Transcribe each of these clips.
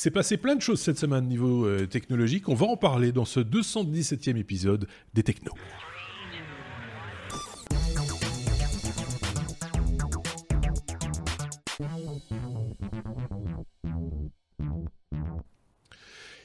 s'est passé plein de choses cette semaine niveau euh, technologique. On va en parler dans ce 217e épisode des Technos.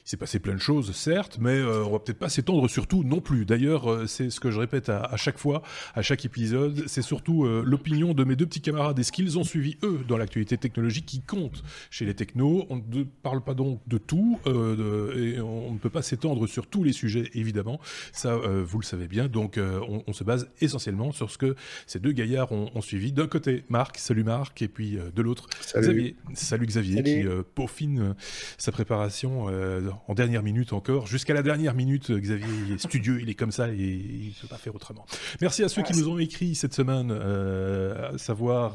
Il s'est passé plein de choses, certes, mais euh, on va peut-être pas s'étendre sur tout non plus. D'ailleurs, euh, c'est ce que je répète à, chaque fois, à chaque épisode, c'est surtout euh, l'opinion de mes deux petits camarades et ce qu'ils ont suivi, eux, dans l'actualité technologique qui compte chez les technos. On ne parle pas donc de tout, et on ne peut pas s'étendre sur tous les sujets, évidemment. Ça, vous le savez bien. Donc, on, se base essentiellement sur ce que ces deux gaillards ont, suivi. D'un côté, Marc, salut Marc, et puis de l'autre, Xavier. Salut Xavier, qui peaufine sa préparation en dernière minute encore. Jusqu'à la dernière minute, Xavier est studieux, il est comme ça et il ne peut pas faire autrement. Merci à ceux qui nous ont écrit cette semaine, euh, à savoir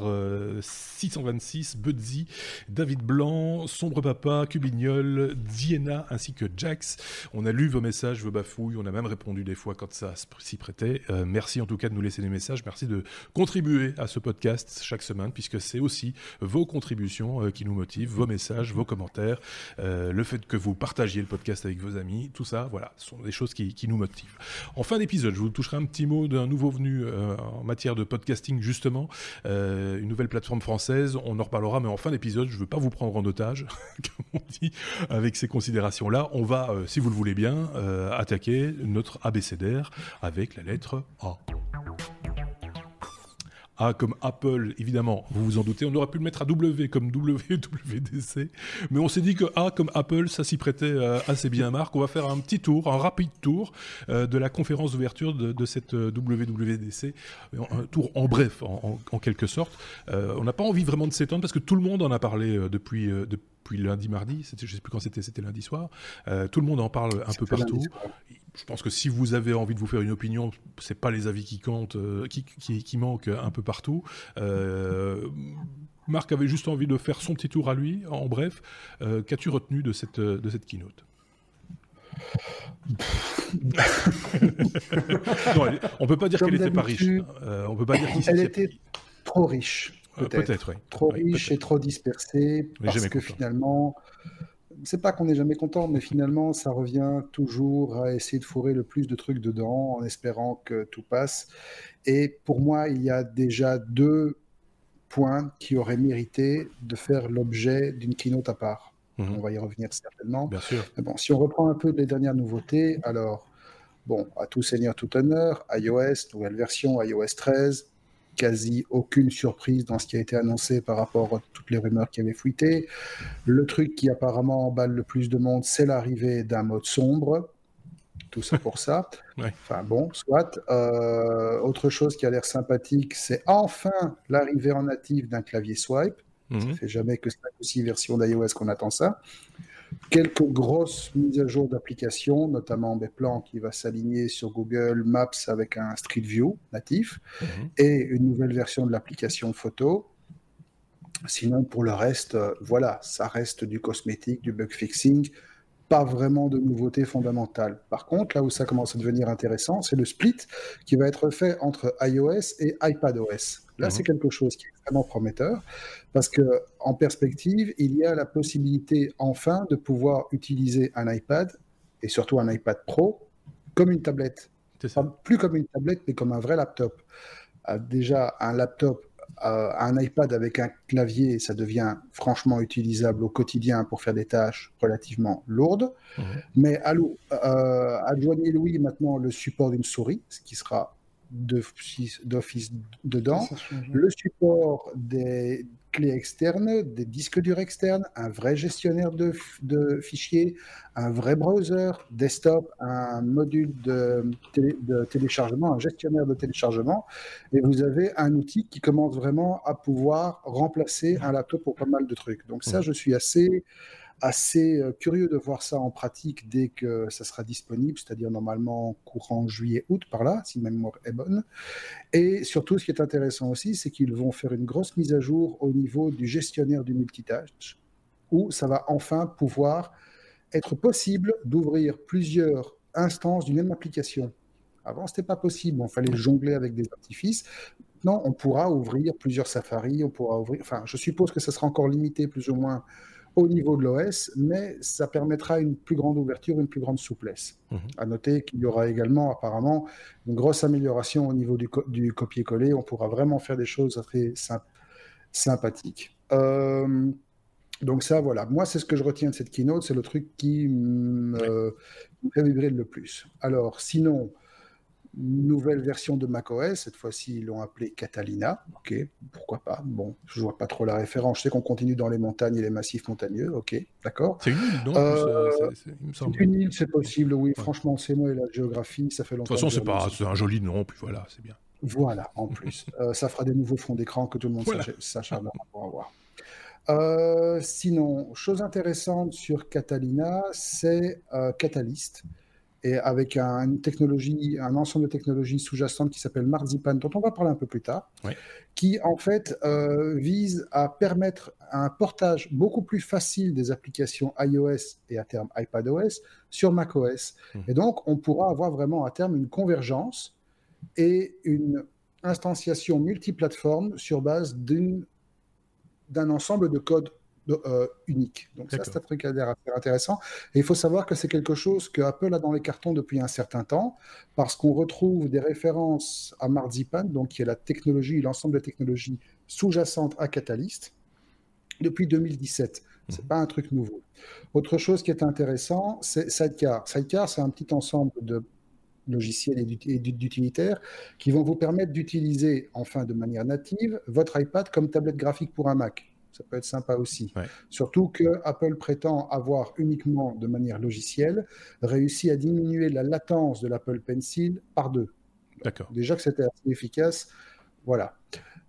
626, euh, Budzi, David Blanc, Sombre Papa, Cubignol, Diana ainsi que Jax. On a lu vos messages, vos bafouilles, on a même répondu des fois quand ça s'y prêtait. Euh, merci en tout cas de nous laisser des messages, merci de contribuer à ce podcast chaque semaine puisque c'est aussi vos contributions qui nous motivent, vos messages, vos commentaires, le fait que vous partagez le podcast avec vos amis, tout ça, voilà, ce sont des choses qui, nous motivent. En fin d'épisode, je vous toucherai un petit mot d'un nouveau venu euh, en matière de podcasting, justement, euh, une nouvelle plateforme française, on en reparlera, mais en fin d'épisode, je ne veux pas vous prendre en otage, comme on dit, avec ces considérations-là. On va, euh, si vous le voulez bien, attaquer notre abécédaire avec la lettre A. A comme Apple, évidemment, vous vous en doutez. On aurait pu le mettre à W comme WWDC, mais on s'est dit que A comme Apple, ça s'y prêtait euh, assez bien, Marc. On va faire un petit tour, un rapide tour euh, de la conférence d'ouverture de, cette euh, WWDC, un tour en bref, en, quelque sorte. on n'a pas envie vraiment de s'étendre parce que tout le monde en a parlé depuis, depuis lundi, mardi. Je ne sais plus quand c'était, c'était lundi soir. tout le monde en parle un peu partout je pense que si vous avez envie de vous faire une opinion, c'est pas les avis qui comptent, euh, qui, qui, manquent un peu partout. Euh, Marc avait juste envie de faire son petit tour à lui. En bref, euh, qu'as-tu retenu de cette, de cette keynote? Non, on peut pas dire qu'elle était pas riche. on peut pas dire qu'elle était trop riche. Peut-être, Trop riche et trop dispersée. Parce que finalement, c'est pas qu'on n'est jamais content, mais finalement, ça revient toujours à essayer de fourrer le plus de trucs dedans en espérant que tout passe. Et pour moi, il y a déjà deux points qui auraient mérité de faire l'objet d'une keynote à part. Mhm. On va y revenir certainement. Bien sûr. Mais bon, si on reprend un peu les dernières nouveautés, alors, bon, à tout seigneur, tout honneur, iOS, nouvelle version, iOS 13, quasi aucune surprise dans ce qui a été annoncé par rapport à toutes les rumeurs qui avaient fuité. Le truc qui apparemment emballe le plus de monde, c'est l'arrivée d'un mode sombre. Tout ça pour ça. Enfin bon, soit. Euh, autre chose qui a l'air sympathique, c'est enfin l'arrivée en natif d'un clavier swipe. Ça mhm. fait jamais que 5 ou 6 versions d'iOS qu'on attend ça quelques grosses mises à jour d'applications, notamment des plans qui va s'aligner sur Google Maps avec un Street View natif mhm. et une nouvelle version de l'application photo. Sinon, pour le reste, euh, voilà, ça reste du cosmétique, du bug fixing, pas vraiment de nouveautés fondamentales. Par contre, là où ça commence à devenir intéressant, c'est le split qui va être fait entre iOS et iPadOS. Là, c'est mhm. quelque chose qui est extrêmement prometteur parce que en perspective, il y a la possibilité enfin de pouvoir utiliser un iPad et surtout un iPad Pro comme une tablette. plus comme une tablette, mais comme un vrai laptop. Euh, déjà, un laptop, euh, un iPad avec un clavier, ça devient franchement utilisable au quotidien pour faire des tâches relativement lourdes. Mhm. Mais euh, adjoignez-lui maintenant le support d'une souris, ce qui sera d'office dedans, le support des clés externes, des disques durs externes, un vrai gestionnaire de, de fichiers, un vrai browser, desktop, un module de, de, téléchargement, un gestionnaire de téléchargement, et vous avez un outil qui commence vraiment à pouvoir remplacer un laptop pour pas mal de trucs. Donc ça, je suis assez assez euh, curieux de voir ça en pratique dès que ça sera disponible, c'est-à-dire normalement courant juillet-août par là, si ma mémoire est bonne. Et surtout, ce qui est intéressant aussi, c'est qu'ils vont faire une grosse mise à jour au niveau du gestionnaire du multitâche, où ça va enfin pouvoir être possible d'ouvrir plusieurs instances d'une même application. Avant, ce n'était pas possible, on fallait jongler avec des artifices. Maintenant, on pourra ouvrir plusieurs Safari, on pourra ouvrir. Enfin, je suppose que ça sera encore limité plus ou moins au niveau de l'OS, mais ça permettra une plus grande ouverture, une plus grande souplesse. À mhm. noter qu'il y aura également apparemment une grosse amélioration au niveau du, du copier-coller. On pourra vraiment faire des choses très sympathiques. Euh, donc ça, voilà. Moi, c'est ce que je retiens de cette keynote. C'est le truc qui me fait vibrer le plus. Alors, sinon, nouvelle version de macOS. Cette fois-ci, ils l'ont appelé Catalina. Ok, pourquoi pas? Bon, je vois pas trop la référence. Je sais qu'on continue dans les montagnes et les massifs montagneux. Ok, d'accord. C'est une île, non? Euh, C'est une île, c'est possible. Oui, franchement, c'est moi et la géographie, ça fait longtemps. De toute façon, c'est pas, c'est un joli nom. Puis voilà, c'est bien. Voilà, en plus, euh, ça fera des nouveaux fonds d'écran que tout le monde s'acharnera pour avoir. Euh, sinon, chose intéressante sur Catalina, c'est Catalyst et avec une technologie, un ensemble de technologies sous-jacentes qui s'appelle Marzipan, dont on va parler un peu plus tard, qui en fait euh, vise à permettre un portage beaucoup plus facile des applications iOS et à terme iPadOS sur macOS. Mmh. Et donc, on pourra avoir vraiment à terme une convergence et une instantiation multiplateforme sur base d'un ensemble de codes euh, unique. Donc ça, c'est un truc intéressant. Et il faut savoir que c'est quelque chose que Apple a dans les cartons depuis un certain temps, parce qu'on retrouve des références à Marzipan, donc qui est la technologie, l'ensemble des technologies sous-jacentes à Catalyst, depuis 2017. C'est mhm. pas un truc nouveau. Autre chose qui est intéressant, c'est Sidecar. Sidecar, c'est un petit ensemble de logiciels et d'utilitaires qui vont vous permettre d'utiliser, enfin de manière native, votre iPad comme tablette graphique pour un Mac ça peut être sympa aussi. Surtout que Apple prétend avoir uniquement de manière logicielle réussi à diminuer la latence de l'Apple Pencil par deux. D'accord. Déjà que c'était assez efficace. Voilà.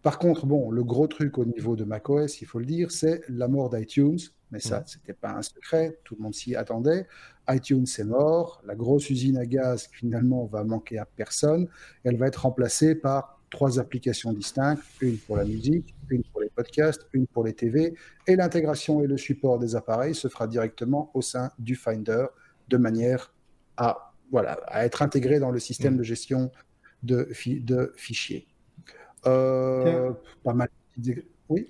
Par contre, bon, le gros truc au niveau de macOS, il faut le dire, c'est la mort d'iTunes. Mais ça, ce n'était pas un secret, tout le monde s'y attendait. iTunes est mort, la grosse usine à gaz finalement va manquer à personne. Elle va être remplacée par trois applications distinctes, une pour la musique, une pour les podcasts, une pour les TV, et l'intégration et le support des appareils se fera directement au sein du Finder de manière à, voilà, à être intégré dans le système mm. de gestion de, de fichiers. Euh, pas mal. Oui?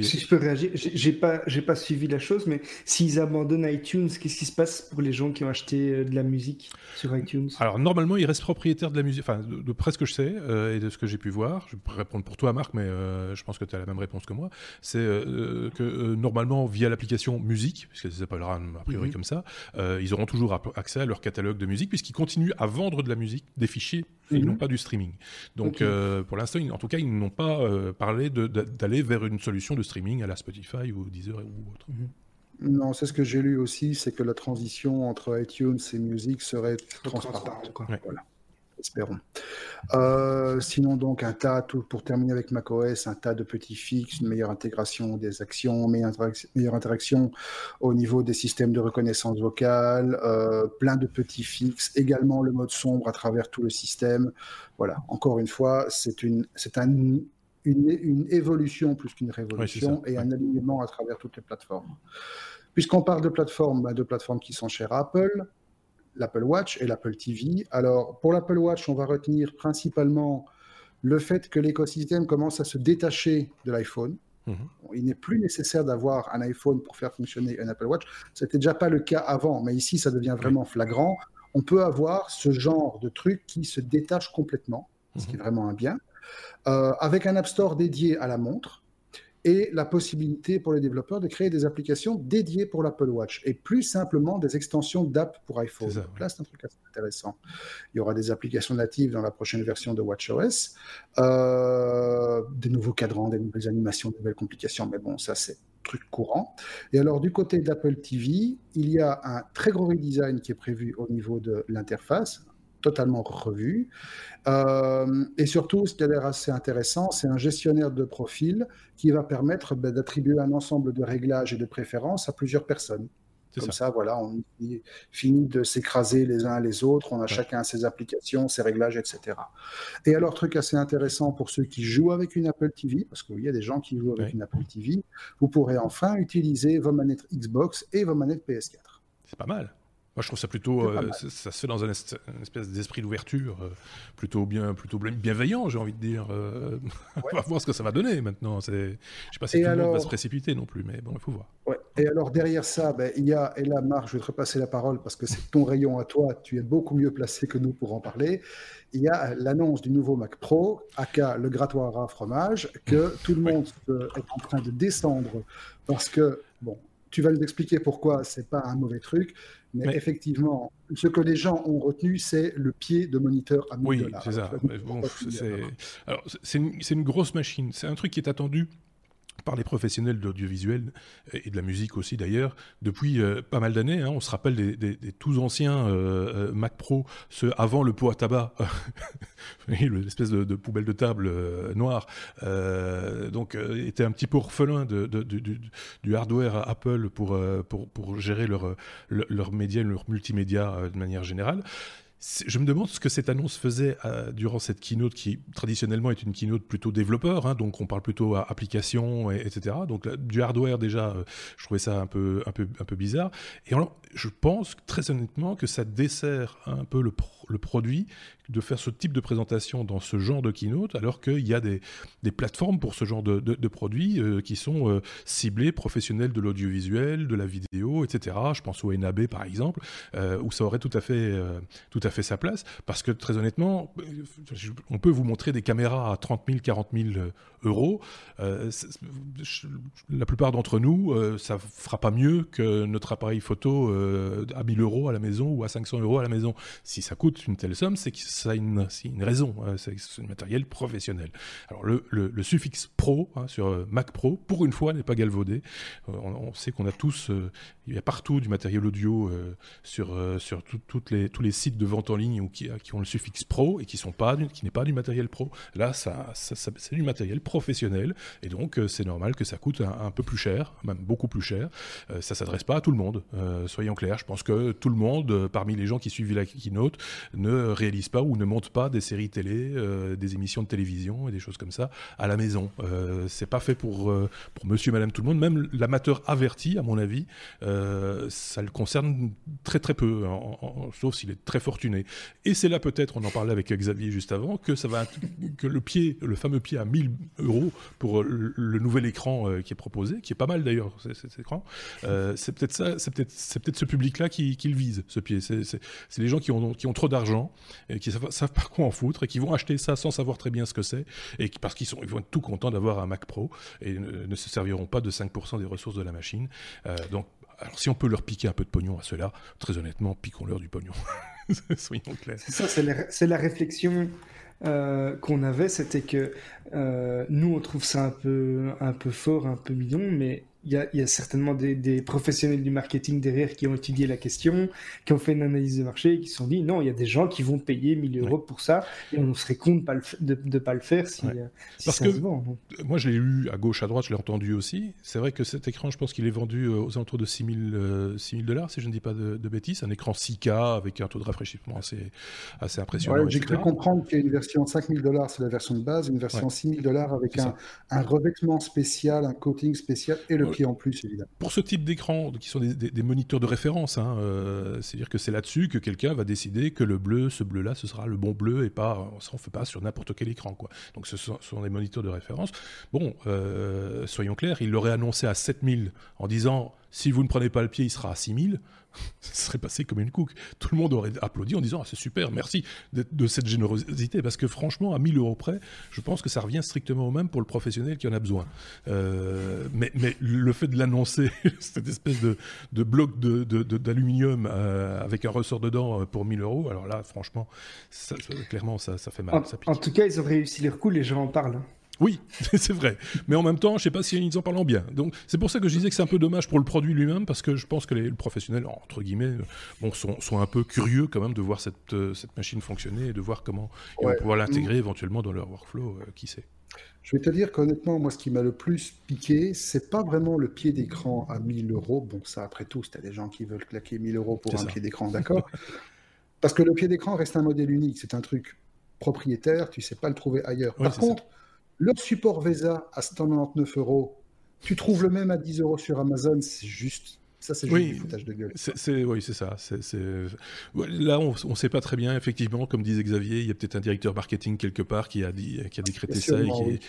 Si je peux réagir, j'ai pas, j'ai pas suivi la chose, mais s'ils abandonnent iTunes, qu'est-ce qui se passe pour les gens qui ont acheté euh, de la musique sur iTunes? Alors normalement, ils restent propriétaires de la musique, enfin de, près ce que je sais euh, et de ce que j'ai pu voir. Je peux répondre pour toi, Marc, mais euh, je pense que tu as la même réponse que moi. C'est que normalement, via l'application musique, puisque ça s'appellera a priori mhm. comme ça, ils auront toujours accès à leur catalogue de musique puisqu'ils continuent à vendre de la musique, des fichiers, et ils mhm. n'ont pas du streaming. Donc pour l'instant, en tout cas, ils n'ont pas parlé d'aller vers une solution de streaming à la Spotify ou Deezer ou autre. Mhm. Non, c'est ce que j'ai lu aussi, c'est que la transition entre iTunes et Music serait transparente. Voilà. Espérons. Euh, sinon, donc, un tas, tout, pour terminer avec macOS, un tas de petits fixes, une meilleure intégration des actions, meilleure, meilleure interaction au niveau des systèmes de reconnaissance vocale, euh, plein de petits fixes, également le mode sombre à travers tout le système. Voilà, encore une fois, c'est un une, évolution plus qu'une révolution et un alignement à travers toutes les plateformes. Puisqu'on parle de plateformes, bah, de plateformes qui sont chères à Apple, l'Apple Watch et l'Apple TV. Alors, pour l'Apple Watch, on va retenir principalement le fait que l'écosystème commence à se détacher de l'iPhone. Mhm. Il n'est plus nécessaire d'avoir un iPhone pour faire fonctionner un Apple Watch. C'était déjà pas le cas avant, mais ici, ça devient vraiment flagrant. On peut avoir ce genre de truc qui se détache complètement, ce qui est mhm. vraiment un bien. Euh, avec un App Store dédié à la montre et la possibilité pour les développeurs de créer des applications dédiées pour l'Apple Watch et plus simplement des extensions d'app pour iPhone. là, c'est un truc assez intéressant. Il y aura des applications natives dans la prochaine version de WatchOS, euh, des nouveaux cadrans, des nouvelles animations, des nouvelles complications, mais bon, ça, c'est truc courant. Et alors, du côté d'Apple TV, il y a un très gros redesign qui est prévu au niveau de l'interface, totalement revu. Euh, et surtout, ce qui a l'air assez intéressant, c'est un gestionnaire de profil qui va permettre ben, d'attribuer un ensemble de réglages et de préférences à plusieurs personnes. Comme ça. voilà, on finit de s'écraser les uns les autres, on a chacun ses applications, ses réglages, etc. Et alors, truc assez intéressant pour ceux qui jouent avec une Apple TV, parce qu'il y a des gens qui jouent avec une Apple TV, vous pourrez enfin utiliser vos manettes Xbox et vos manettes PS4. C'est pas mal. Moi, je trouve ça plutôt, euh, ça, se fait dans un, espèce d'esprit d'ouverture, euh, plutôt bien, plutôt bienveillant, j'ai envie de dire. Euh, on va voir ce que ça va donner maintenant. Je ne sais pas si tout le monde va se précipiter non plus, mais bon, il faut voir. Ouais. Et alors derrière ça, ben, il y a, et là, Marc, je vais te repasser la parole parce que c'est ton rayon à toi. Tu es beaucoup mieux placé que nous pour en parler. Il y a l'annonce du nouveau Mac Pro, aka le grattoir à fromage, que tout le monde est en train de descendre parce que bon, tu vas nous expliquer pourquoi c'est pas un mauvais truc. Mais, effectivement, ce que les gens ont retenu, c'est le pied de moniteur à 1000 oui, c'est ça. c'est une, une, grosse machine. C'est un truc qui est attendu par les professionnels de l'audiovisuel et de la musique aussi d'ailleurs depuis euh, pas mal d'années. Hein. on se rappelle des, des, tous anciens euh, euh, Mac Pro, ceux avant le pot à tabac, l'espèce de, de, poubelle de table noire, donc était un petit peu orphelin du, hardware Apple pour, pour, pour gérer leur, leur, leur média, leur multimédia de manière générale. Je me demande ce que cette annonce faisait euh, durant cette keynote qui traditionnellement est une keynote plutôt développeur, hein, donc on parle plutôt à application, etc. Donc du hardware déjà, euh, je trouvais ça un peu, bizarre. Et je pense très honnêtement que ça dessert un peu le, produit de faire ce type de présentation dans ce genre de keynote, alors qu'il y a des, plateformes pour ce genre de, de, produits euh, qui sont ciblés, professionnels de l'audiovisuel, de la vidéo, etc. Je pense au NAB par exemple, où ça aurait tout à fait, à fait sa place, parce que très honnêtement, on peut vous montrer des caméras à 30 000, 40 000 euros. la plupart d'entre nous, ça fera pas mieux que notre appareil photo à 1000 euros à la maison ou à 500 euros à la maison. Si ça coûte une telle somme, c'est que ça a une, une raison. Hein, c'est un matériel professionnel. Alors le, suffixe pro hein, sur euh, Mac Pro, pour une fois, n'est pas galvaudé. Euh, on, sait qu'on a tous, euh, il y a partout du matériel audio sur, sur toutes les, tous les sites de en ligne ou qui, qui ont le suffixe pro et qui sont pas, qui n'est pas du matériel pro. Là, ça, c'est du matériel professionnel et donc c'est normal que ça coûte un, peu plus cher, même beaucoup plus cher. ça s'adresse pas à tout le monde. soyons clairs, je pense que tout le monde, parmi les gens qui suivent la keynote, ne réalise pas ou ne monte pas des séries télé, euh, des émissions de télévision et des choses comme ça à la maison. Euh, c'est pas fait pour, euh, pour monsieur, madame, tout le monde. Même l'amateur averti, à mon avis, ça le concerne très très peu, sauf s'il est très fortuné. Et c'est là peut-être, on en parlait avec Xavier juste avant, que le pied, le fameux pied à 1000 euros pour le, nouvel écran qui est proposé, qui est pas mal d'ailleurs cet écran. c'est peut-être ça, c'est peut-être ce public-là qui, qui, le vise, ce pied. C'est les gens qui ont trop d'argent et qui savent, savent pas quoi en foutre et qui vont acheter ça sans savoir très bien ce que c'est et parce qu'ils sont, vont être tout contents d'avoir un Mac Pro et ne, se serviront pas de 5% des ressources de la machine. Euh, donc, alors si on peut leur piquer un peu de pognon à ceux-là, très honnêtement, piquons-leur du pognon. Soyons clairs. C'est ça, c'est la, réflexion euh, qu'on avait, c'était que euh, nous, on trouve ça un peu, un peu fort, un peu mignon, mais il y, a, certainement des, professionnels du marketing derrière qui ont étudié la question, qui ont fait une analyse de marché et qui se sont dit non, il y a des gens qui vont payer 1000 euros pour ça et on serait con de ne pas, le faire si, euh, Parce que Moi, je l'ai lu à gauche, à droite, je l'ai entendu aussi. C'est vrai que cet écran, je pense qu'il est vendu euh, aux alentours de 6000 euh, dollars, si je ne dis pas de, bêtises. Un écran 6K avec un taux de rafraîchissement assez, assez impressionnant. J'ai cru comprendre qu'il y a une version 5000 dollars, c'est la version de base, une version 6000 dollars avec un, un, revêtement spécial, un coating spécial et le Pour ce type d'écran, qui sont des, moniteurs de référence, hein, euh, c'est-à-dire que c'est là-dessus que quelqu'un va décider que le bleu, ce bleu-là, ce sera le bon bleu et pas, ça on fait pas sur n'importe quel écran. Donc ce sont, des moniteurs de référence. Bon, euh, soyons clairs, il l'aurait annoncé à 7000 en disant si vous ne prenez pas le pied, il sera à 6000. ça serait passé comme une couque. Tout le monde aurait applaudi en disant ah, c'est super, merci de, cette générosité. Parce que franchement, à 1000 euros près, je pense que ça revient strictement au même pour le professionnel qui en a besoin. Euh, mais, mais, le fait de l'annoncer, cette espèce de, de bloc d'aluminium euh, avec un ressort dedans euh, pour 1000 euros, alors là, franchement, clairement, ça, ça fait mal. En, en, tout cas, ils ont réussi leur coup, les gens en parlent. Oui, c'est vrai. Mais en même temps, je ne sais pas si ils en parlent bien. Donc, c'est pour ça que je disais que c'est un peu dommage pour le produit lui-même, parce que je pense que les, professionnels, entre guillemets, bon, sont, sont, un peu curieux quand même de voir cette, euh, cette machine fonctionner et de voir comment ils vont pouvoir l'intégrer éventuellement dans leur workflow, euh, qui sait. Je vais te dire qu'honnêtement, moi, ce qui m'a le plus piqué, c'est pas vraiment le pied d'écran à 1000 euros. Bon, ça, après tout, c'était des gens qui veulent claquer 1000 euros pour un pied d'écran, d'accord? Parce que le pied d'écran reste un modèle unique. C'est un truc propriétaire, tu sais pas le trouver ailleurs. Par contre, le support VESA à 199 euros, tu trouves le même à 10 euros sur Amazon, c'est juste, Ça, c'est juste du foutage de gueule. C'est, oui, c'est ça. Là, on ne sait pas très bien, effectivement, comme disait Xavier, il y a peut-être un directeur marketing quelque part qui a, dit, qui a décrété ça. Et qui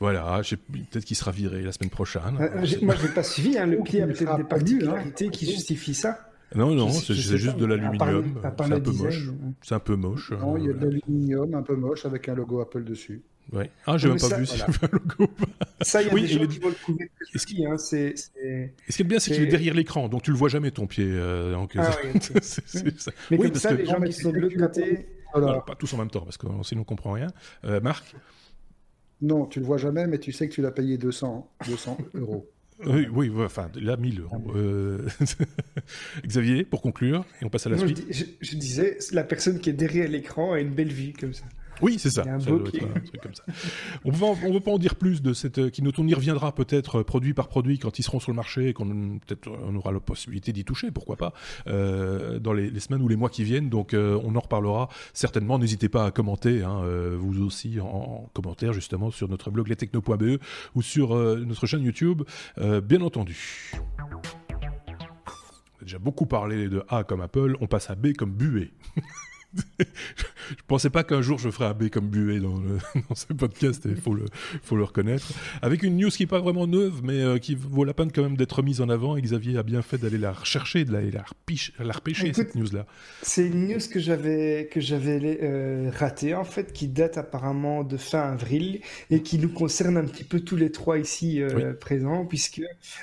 Voilà, peut-être qu'il sera viré la semaine prochaine. Euh, moi, je n'ai pas suivi. Hein, le client a peut-être des hein. particularités qui justifient ça. Non, non, c'est juste de l'aluminium. C'est un peu moche. C'est un peu moche. Non, il y a de l'aluminium un peu moche avec un logo Apple dessus. Ouais. Ah, j'ai même pas vu si voilà. un logo. Ça, il y a oui, des gens qui vont le trouver hein, est... ce qui est bien, c'est qu'il est derrière l'écran, donc tu le vois jamais ton pied. Euh, ah, oui, ça. Mais oui, comme ça, que... les gens qui sont de l'autre côté. Alors... pas tous en même temps, parce que sinon on comprend rien. Euh, Marc Non, tu le vois jamais, mais tu sais que tu l'as payé 200, 200 euros. Oui, oui, enfin, là, 1000 euros. Ah euh... Xavier, pour conclure, et on passe à la non, suite. Je, je, disais, la personne qui est derrière l'écran a une belle vie, comme ça. Oui, c'est ça. ça comme ça. On ne veut pas en dire plus de cette euh, Kinoton. On y reviendra peut-être euh, produit par produit quand ils seront sur le marché et qu'on peut-être on aura la possibilité d'y toucher, pourquoi pas, euh, dans les, semaines ou les mois qui viennent. Donc euh, on en reparlera certainement. N'hésitez pas à commenter, hein, euh, vous aussi en, en, commentaire justement sur notre blog lestechno.be ou sur notre chaîne YouTube, bien entendu. On a déjà beaucoup parlé de A comme Apple, on passe à B comme Buée. je pensais pas qu'un jour je ferais un B comme Buet dans, dans ce podcast, il faut le, faut le reconnaître. Avec une news qui n'est pas vraiment neuve, mais euh, qui vaut la peine quand même d'être mise en avant. Et Xavier a bien fait d'aller la rechercher, de la, la, la repêcher, cette news-là. C'est une news que j'avais, que j'avais euh, ratée, en fait, qui date apparemment de fin avril et qui nous concerne un petit peu tous les trois ici euh, présents, puisque,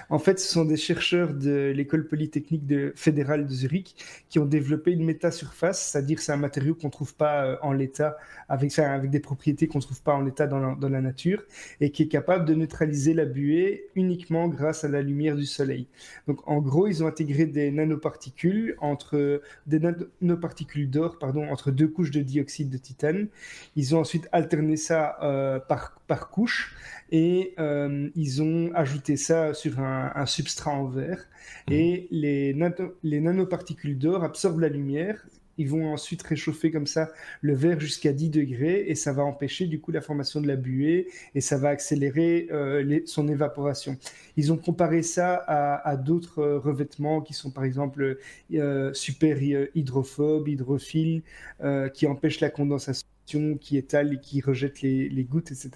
en fait, ce sont des chercheurs de l'école polytechnique de, fédérale de Zurich qui ont développé une métasurface, c'est-à-dire c'est un matériau qu'on trouve pas euh, en l'état, avec, avec des propriétés qu'on trouve pas en l'état dans la, dans la, nature, et qui est capable de neutraliser la buée uniquement grâce à la lumière du soleil. Donc en gros, ils ont intégré des nanoparticules entre des nanoparticules d'or, pardon, entre deux couches de dioxyde de titane. Ils ont ensuite alterné ça euh, par par couche et euh, ils ont ajouté ça sur un, un substrat en verre mmh. et les, les nanoparticules d'or absorbent la lumière ils vont ensuite réchauffer comme ça le verre jusqu'à 10 degrés et ça va empêcher du coup la formation de la buée et ça va accélérer euh, son évaporation. Ils ont comparé ça à, d'autres euh, revêtements qui sont par exemple euh, super hydrophobes, hydrophiles, qui empêchent la condensation qui étale et qui rejette les, les gouttes, etc.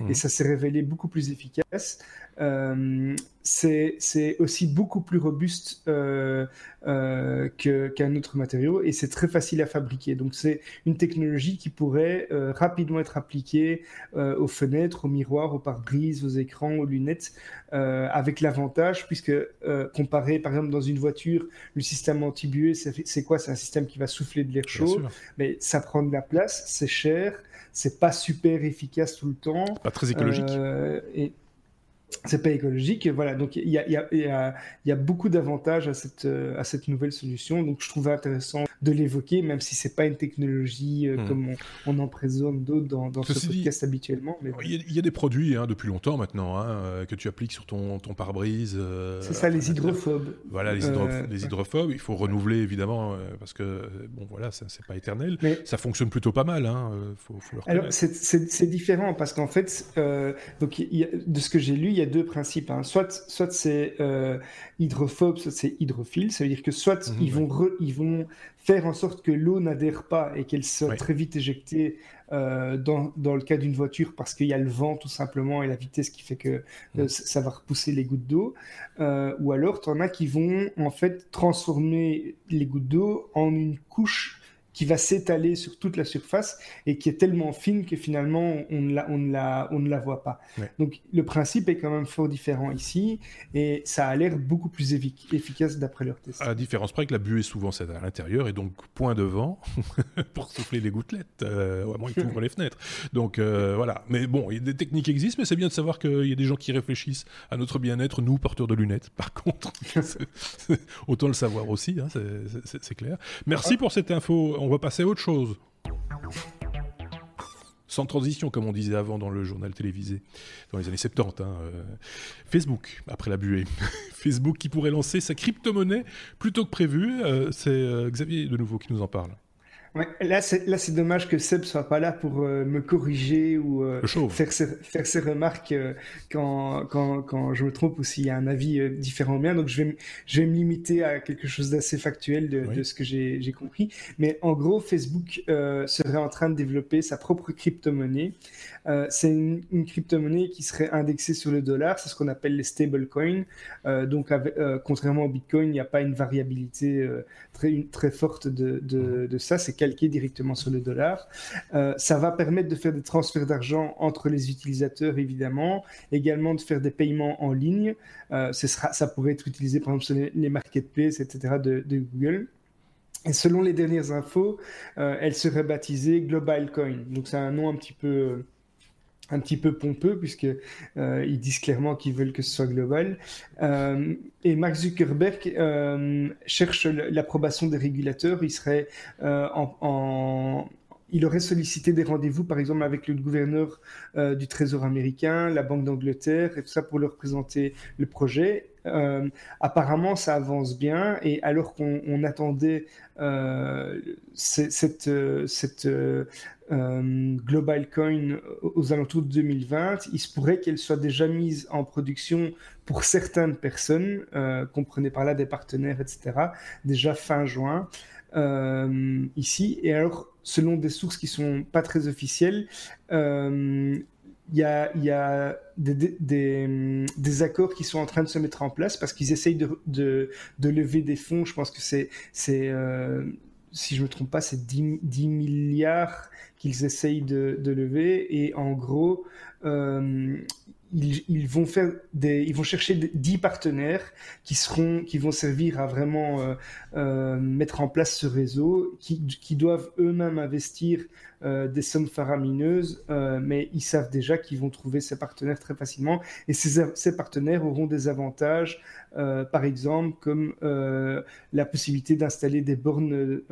Mmh. Et ça s'est révélé beaucoup plus efficace. Euh, c'est aussi beaucoup plus robuste euh, euh, qu'un autre matériau et c'est très facile à fabriquer. Donc c'est une technologie qui pourrait rapidement être appliquée aux fenêtres, aux miroirs, aux pare-brises, aux écrans, aux lunettes, avec l'avantage, puisque comparé par exemple dans une voiture, le système anti-buée, c'est quoi? C'est un système qui va souffler de l'air chaud, mais ça prend de la place, c'est cher, c'est pas super efficace tout le temps. Pas très écologique. et c'est pas écologique. Voilà, donc il y a, y, a, y, a, y a, beaucoup d'avantages à cette, euh, à cette nouvelle solution. Donc je trouvais intéressant de l'évoquer, même si c'est pas une technologie euh, hmm. comme on, on, en présente d'autres dans, dans ce podcast habituellement. Mais il, y a, des produits hein, depuis longtemps maintenant hein, euh, que tu appliques sur ton, ton pare-brise. c'est ça, les hydrophobes. Voilà, les, hydro les hydrophobes. Il faut renouveler évidemment parce que bon voilà, c'est pas éternel. Mais ça fonctionne plutôt pas mal. Hein, faut, faut le alors c'est différent parce qu'en fait, donc de ce que j'ai lu, il y a deux principes. Hein. Soit, soit c'est euh, hydrophobe, soit c'est hydrophile. Ça veut dire que soit mmh, ils, vont ils vont faire en sorte que l'eau n'adhère pas et qu'elle soit très vite éjectée euh, dans, dans, le cas d'une voiture parce qu'il y a le vent tout simplement et la vitesse qui fait que euh, mmh. ça va repousser les gouttes d'eau. Ou alors, tu en as qui vont en fait transformer les gouttes d'eau en une couche qui va s'étaler sur toute la surface et qui est tellement fine que finalement on ne la, on ne la, on ne la voit pas. Ouais. Donc le principe est quand même fort différent ici et ça a l'air beaucoup plus efficace d'après leur test. À la différence près que la buée souvent c'est à l'intérieur et donc point de vent pour souffler les gouttelettes, euh, à moins qu'ils ouvrent les fenêtres. Donc euh, voilà. Mais bon, des techniques existent, mais c'est bien de savoir qu'il y a des gens qui réfléchissent à notre bien-être, nous porteurs de lunettes. Par contre, autant le savoir aussi, hein, c'est clair. Merci ah. pour cette info on va passer à autre chose. Sans transition, comme on disait avant dans le journal télévisé, dans les années 70. Hein, euh, Facebook, après la buée. Facebook qui pourrait lancer sa crypto-monnaie plus tôt que prévu. Euh, c'est euh, Xavier de nouveau qui nous en parle. Ouais, là, c'est là, c'est dommage que Seb soit pas là pour euh, me corriger ou euh, faire ses, faire ses remarques euh, quand, quand, quand je me trompe ou s'il y a un avis différent au mien. Donc, je vais je vais me limiter à quelque chose d'assez factuel de, de, ce que j'ai compris. Mais en gros, Facebook serait en train de développer sa propre crypto-monnaie. C'est une, une crypto-monnaie qui serait indexée sur le dollar. C'est ce qu'on appelle les stablecoins. donc, contrairement au Bitcoin, il n'y a pas une variabilité très très forte de, de, de ça. C'est calqué directement sur le dollar. Euh, ça va permettre de faire des transferts d'argent entre les utilisateurs, évidemment, également de faire des paiements en ligne. Euh, ce sera, ça pourrait être utilisé, par exemple, sur les, marketplaces, etc., de, Google. Et selon les dernières infos, euh, elle serait baptisée Global Coin. Donc c'est un nom un petit peu un petit peu pompeux puisque euh, ils disent clairement qu'ils veulent que ce soit global. Euh, et Mark Zuckerberg euh, cherche l'approbation des régulateurs. Il serait en, il aurait sollicité des rendez-vous, par exemple, avec le gouverneur du Trésor américain, la Banque d'Angleterre, et tout ça pour leur présenter le projet. apparemment, ça avance bien, et alors qu'on attendait cette, cette euh, Global Coin aux alentours de 2020, il se pourrait qu'elle soit déjà mise en production pour certaines personnes, euh, comprenez par là des partenaires, etc., déjà fin juin. Euh, ici. Et alors, selon des sources qui sont pas très officielles, il y a, des, accords qui sont en train de se mettre en place parce qu'ils essayent de, lever des fonds. Je pense que c'est, euh, si je ne me trompe pas, c'est 10, 10, milliards qu'ils essayent de, lever. Et en gros, euh, ils, vont chercher 10 partenaires qui seront, qui vont servir à vraiment euh, euh, mettre en place ce réseau, qui, doivent eux-mêmes investir des sommes faramineuses, mais ils savent déjà qu'ils vont trouver ces partenaires très facilement. Et ces partenaires auront des avantages, euh, par exemple, comme la possibilité d'installer des bornes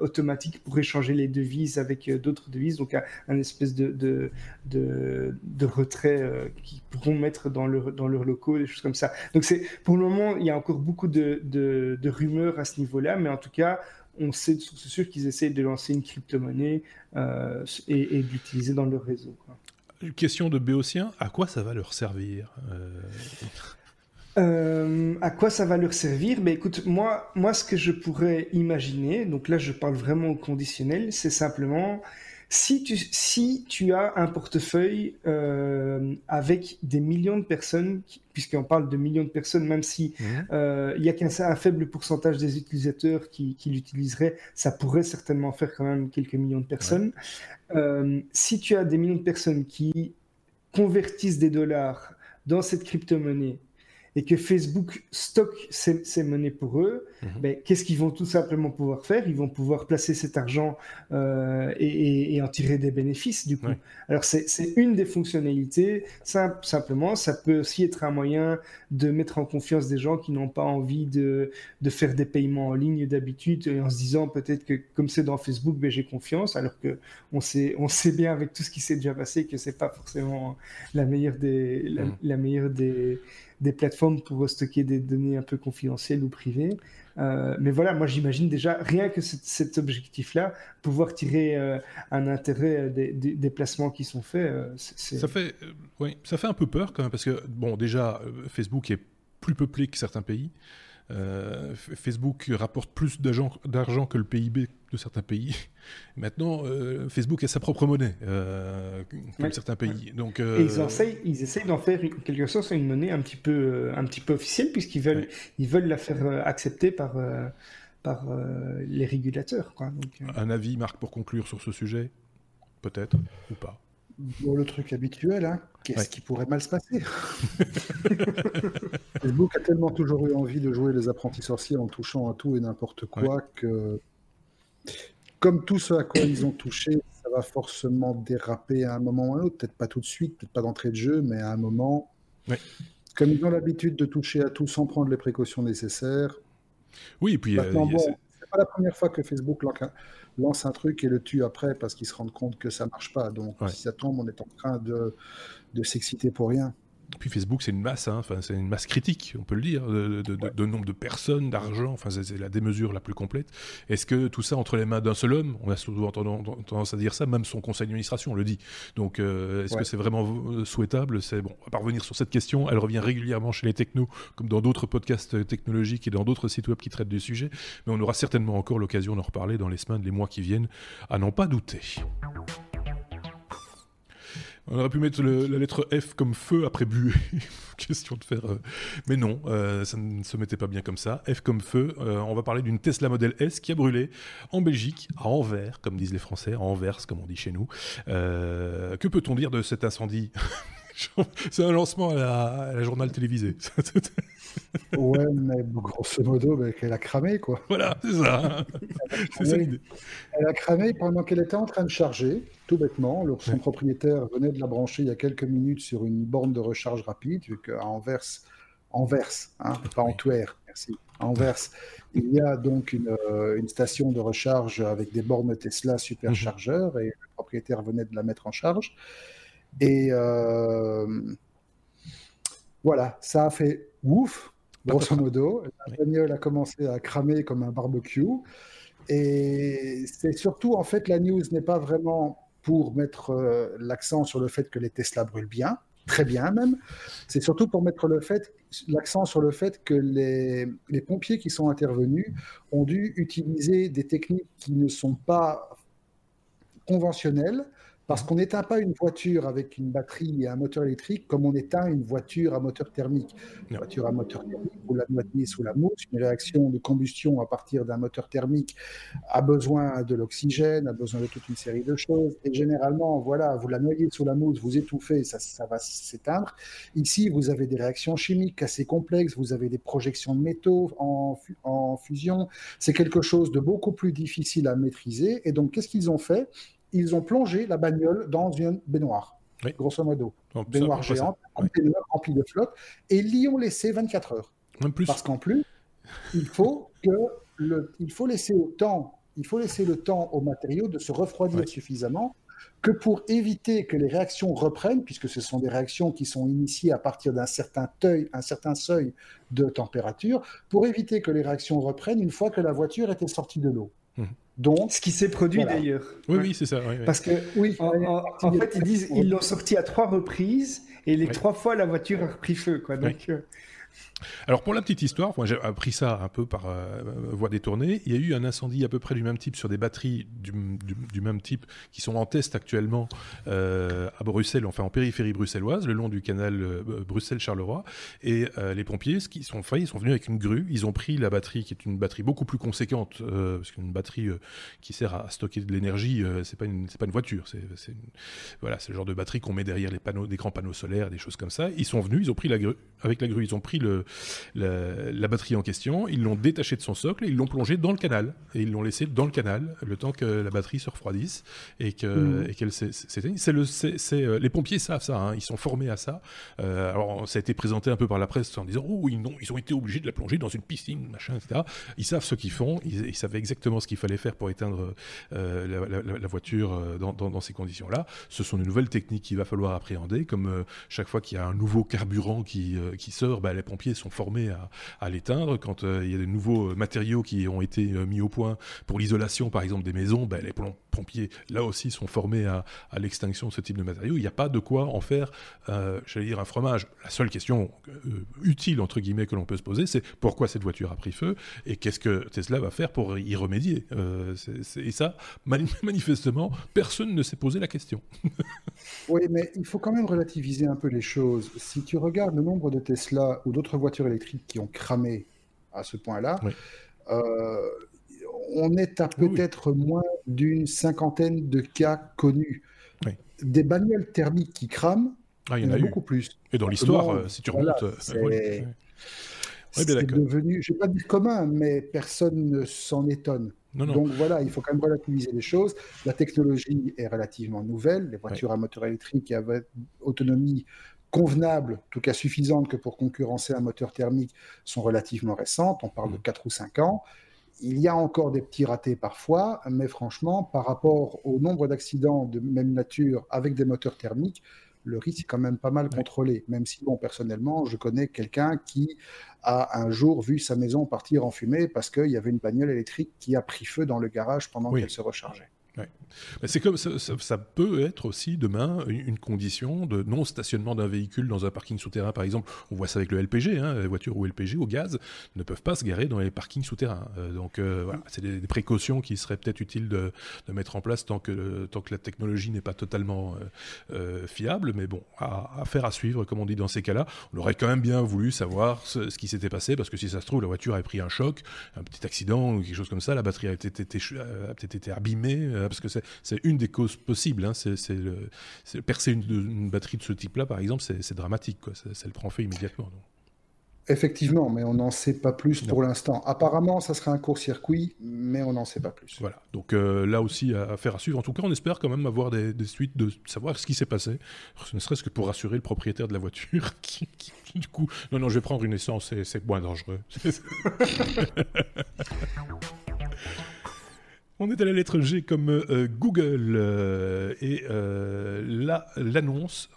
automatiques pour échanger les devises avec d'autres devises, donc un, espèce de, de, de, de retrait qu'ils pourront mettre dans, leur, dans leurs locaux, des choses comme ça. Donc c'est pour le moment, il y a encore beaucoup de, de, de rumeurs à ce niveau-là, mais en tout cas, on sait c'est sûr qu'ils essayent de lancer une crypto-monnaie euh, et, d'utiliser dans leur réseau. Question de Béotien, à quoi ça va leur servir euh? Euh, à quoi ça va leur servir? Ben écoute, moi, moi, ce que je pourrais imaginer, donc là, je parle vraiment au conditionnel, c'est simplement si tu, si tu as un portefeuille euh, avec des millions de personnes, puisqu'on parle de millions de personnes, même si mhm. euh, il y a qu'un un faible pourcentage des utilisateurs qui, qui l'utiliseraient, ça pourrait certainement faire quand même quelques millions de personnes. Si tu as des millions de personnes qui convertissent des dollars dans cette crypto-monnaie et que Facebook stocke ces, monnaies pour eux, mhm. ben, qu'est-ce qu'ils vont tout simplement pouvoir faire? Ils vont pouvoir placer cet argent euh, et, en tirer des bénéfices du coup. Alors c'est une des fonctionnalités. Simple, simplement, ça peut aussi être un moyen de mettre en confiance des gens qui n'ont pas envie de, de, faire des paiements en ligne d'habitude en se disant peut-être que comme c'est dans Facebook, ben, j'ai confiance, alors que on sait, on sait bien avec tout ce qui s'est déjà passé que c'est pas forcément la meilleure des, la mhm. meilleure des des plateformes pour stocker des données un peu confidentielles ou privées. Euh, mais voilà, moi j'imagine déjà, rien que cet, objectif-là, pouvoir tirer euh, un intérêt euh, des, placements qui sont faits. ça, fait, oui, ça fait un peu peur quand même, parce que, bon, déjà, Facebook est plus peuplé que certains pays. Facebook rapporte plus d'argent que le PIB de certains pays. Maintenant, euh, Facebook a sa propre monnaie, euh, comme certains pays. Donc, ils, essayent, ils essayent d'en faire quelque chose une monnaie un petit peu, un petit peu officielle, puisqu'ils veulent, ils veulent la faire accepter par, par les régulateurs. Quoi. Un avis, Marc, pour conclure sur ce sujet Peut-être, ou pas? Le truc habituel, hein. qu'est-ce qui pourrait mal se passer? Facebook a tellement toujours eu envie de jouer les apprentis sorciers en touchant à tout et n'importe quoi que, comme tout ce à quoi ils ont touché, ça va forcément déraper à un moment ou à un autre. Peut-être pas tout de suite, peut-être pas d'entrée de jeu, mais à un moment. Comme ils ont l'habitude de toucher à tout sans prendre les précautions nécessaires. Oui, et puis. Euh, c'est pas la première fois que Facebook lance un truc et le tue après parce qu'ils se rendent compte que ça marche pas. Donc si ça tombe, on est en train de, de s'exciter pour rien. Puis Facebook, c'est une masse, hein, enfin, c'est une masse critique, on peut le dire, de, nombre de personnes, d'argent, enfin, c'est la démesure la plus complète. Est-ce que tout ça entre les mains d'un seul homme, on a souvent tendance à dire ça, même son conseil d'administration le dit. Donc, euh, est-ce que c'est vraiment euh, souhaitable? C'est bon, on va revenir sur cette question. Elle revient régulièrement chez les technos, comme dans d'autres podcasts technologiques et dans d'autres sites web qui traitent du sujet. Mais on aura certainement encore l'occasion d'en reparler dans les semaines, les mois qui viennent, à n'en pas douter. On aurait pu mettre la lettre F comme feu après buée. Question de faire. Euh, mais non, euh, ça ne se mettait pas bien comme ça. F comme feu. Euh, on va parler d'une Tesla Model S qui a brûlé en Belgique, à Anvers, comme disent les Français, à Anvers, comme on dit chez nous. que peut-on dire de cet incendie? C'est un lancement à la, journal télévisé. ouais, mais grosso modo, bah, elle a cramé, quoi. Voilà, c'est ça. c'est l'idée. Elle a cramé pendant qu'elle était en train de charger, tout bêtement. son propriétaire venait de la brancher il y a quelques minutes sur une borne de recharge rapide, vu qu'à Anvers, Anvers, hein, pas Antwerp, merci. Anvers, il y a donc une, euh, une, station de recharge avec des bornes Tesla superchargeurs et le propriétaire venait de la mettre en charge. Et euh, voilà, ça a fait ouf, grosso modo. La bagnole a commencé à cramer comme un barbecue. Et c'est surtout, en fait, la news n'est pas vraiment pour mettre euh, l'accent sur le fait que les Tesla brûlent bien, très bien même. C'est surtout pour mettre l'accent sur le fait que les, les, pompiers qui sont intervenus ont dû utiliser des techniques qui ne sont pas conventionnelles parce qu'on n'éteint pas une voiture avec une batterie et un moteur électrique comme on éteint une voiture à moteur thermique. Une voiture à moteur thermique, vous la noyez sous la mousse. Une réaction de combustion à partir d'un moteur thermique a besoin de l'oxygène, a besoin de toute une série de choses. Et généralement, voilà, vous la noyez sous la mousse, vous étouffez, ça, ça va s'éteindre. Ici, vous avez des réactions chimiques assez complexes, vous avez des projections de métaux en, en fusion. C'est quelque chose de beaucoup plus difficile à maîtriser. Et donc, qu'est-ce qu'ils ont fait? Ils ont plongé la bagnole dans une baignoire, grosso modo. Baignoire géante, remplie de flotte, et l'y ont laissé 24 heures. Plus. Parce qu'en plus, il faut, que le, il faut laisser au temps il faut laisser le temps aux matériaux de se refroidir suffisamment que pour éviter que les réactions reprennent, puisque ce sont des réactions qui sont initiées à partir d'un certain, un certain seuil de température, pour éviter que les réactions reprennent une fois que la voiture était sortie de l'eau. Mmh. Donc, ce qui s'est produit d'ailleurs. Oui, oui, c'est ça. Parce que, oui, en, fait, ils disent ils l'ont sorti à trois reprises et les trois fois la voiture a repris feu, quoi. Donc, euh, alors pour la petite histoire, moi j'ai appris ça un peu par euh, voie détournée. Il y a eu un incendie à peu près du même type sur des batteries du, même type qui sont en test actuellement euh, à Bruxelles, enfin en périphérie bruxelloise, le long du canal euh, Bruxelles-Charleroi. Et les pompiers, ce qu'ils fait, ils sont venus avec une grue. Ils ont pris la batterie qui est une batterie beaucoup plus conséquente, parce qu'une batterie qui sert à stocker de l'énergie, c'est pas une pas une voiture, c'est voilà, le genre de batterie qu'on met derrière les panneaux, des grands panneaux solaires, des choses comme ça. Ils sont venus, ils ont pris la grue avec la grue, ils ont pris le la, batterie en question, ils l'ont détaché de son socle et ils l'ont plongé dans le canal. Et ils l'ont laissé dans le canal le temps que la batterie se refroidisse et que mmh. qu'elle s'éteigne. C'est le, c'est, euh, les pompiers savent ça, hein. ils sont formés à ça. Euh, alors ça a été présenté un peu par la presse en disant oh ils, ont, ils ont été obligés de la plonger dans une piscine, machin, etc. Ils savent ce qu'ils font, ils, ils savaient exactement ce qu'il fallait faire pour éteindre euh, la, voiture dans, dans, ces conditions-là. Ce sont de nouvelles techniques qu'il va falloir appréhender, comme chaque fois qu'il y a un nouveau carburant qui, qui sort, bah, les pompiers sont formés à, l'éteindre. Quand euh, il y a de nouveaux euh, matériaux qui ont été euh, mis au point pour l'isolation, par exemple, des maisons, ben, les pompiers, là aussi, sont formés à, l'extinction de ce type de matériaux. Il n'y a pas de quoi en faire, j'allais dire, un fromage. La seule question utile, entre guillemets, que l'on peut se poser, c'est pourquoi cette voiture a pris feu et qu'est-ce que Tesla va faire pour y remédier. et ça, manifestement, personne ne s'est posé la question. oui, mais il faut quand même relativiser un peu les choses. Si tu regardes le nombre de Tesla ou d'autres électriques qui ont cramé à ce point-là, euh, on est à peut-être moins d'une cinquantaine de cas connus. Des bagnoles thermiques qui crament, ah, il y en a, beaucoup plus. Et dans l'histoire, euh, si tu remontes, euh, c'est devenu, je ne vais pas dire commun, mais personne ne s'en étonne. Donc voilà, il faut quand même relativiser les choses. La technologie est relativement nouvelle. Les voitures à moteur électrique et à autonomie convenables, en tout cas suffisantes que pour concurrencer un moteur thermique, sont relativement récentes. On parle de 4 mmh. ou 5 ans. Il y a encore des petits ratés parfois, mais franchement, par rapport au nombre d'accidents de même nature avec des moteurs thermiques, le risque est quand même pas mal contrôlé. Même si, bon, personnellement, je connais quelqu'un qui a un jour vu sa maison partir en fumée parce qu'il y avait une bagnole électrique qui a pris feu dans le garage pendant qu'elle se rechargeait. C'est comme ça, peut être aussi demain une condition de non stationnement d'un véhicule dans un parking souterrain, par exemple. On voit ça avec le LPG, hein, les voitures ou LPG au gaz ne peuvent pas se garer dans les parkings souterrains. Euh, donc euh, voilà, c'est des, précautions qui seraient peut-être utiles de, mettre en place tant que tant que la technologie n'est pas totalement euh, fiable. Mais bon, à, faire à suivre, comme on dit dans ces cas-là. On aurait quand même bien voulu savoir ce, qui s'était passé parce que si ça se trouve la voiture a pris un choc, un petit accident ou quelque chose comme ça, la batterie a peut-être été abîmée parce que c'est une des causes possibles. Hein. c'est percer une, batterie de ce type-là, par exemple, c'est dramatique. Quoi. Ça, le prend fait immédiatement. Effectivement, mais on n'en sait pas plus pour l'instant. Apparemment, ça sera un court-circuit, mais on n'en sait pas plus. Voilà. Donc euh, là aussi, à, faire à suivre. En tout cas, on espère quand même avoir des, suites, de savoir ce qui s'est passé, ne serait-ce que pour rassurer le propriétaire de la voiture, qui, du coup, non, non, je vais prendre une essence, c'est moins dangereux. On est à la lettre G comme euh, Google euh, et euh, l'annonce,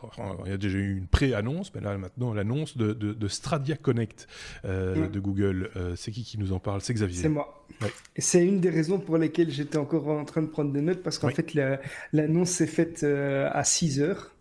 il y a déjà eu une pré-annonce, mais là maintenant l'annonce de, Stradia Connect de Google. c'est qui qui nous en parle? C'est Xavier. C'est moi. C'est une des raisons pour lesquelles j'étais encore en train de prendre des notes parce qu'en fait l'annonce s'est faite à 6 heures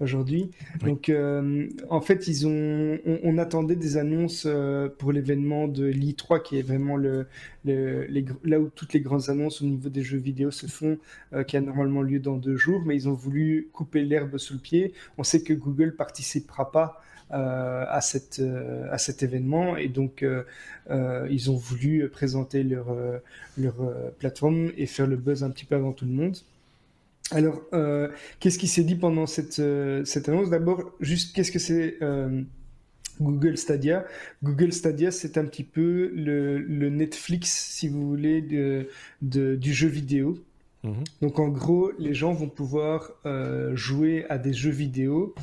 aujourd'hui. Donc, euh, en fait, ils ont, on, attendait des annonces euh, pour l'événement de l'I3, qui est vraiment le, les, là où toutes les grandes annonces au niveau des jeux vidéo se font, euh, qui a normalement lieu dans deux jours, mais ils ont voulu couper l'herbe sous le pied. On sait que Google participera pas. à, cette, à cet événement et donc ils ont voulu présenter leur, leur plateforme et faire le buzz un petit peu avant tout le monde. Alors, euh, qu'est-ce qui s'est dit pendant cette, euh, cette annonce? D'abord, juste qu'est-ce que c'est euh, Google Stadia? Google Stadia, c'est un petit peu le, le, Netflix, si vous voulez, de, de du jeu vidéo. Mhm. Donc, en gros, les gens vont pouvoir jouer à des jeux vidéo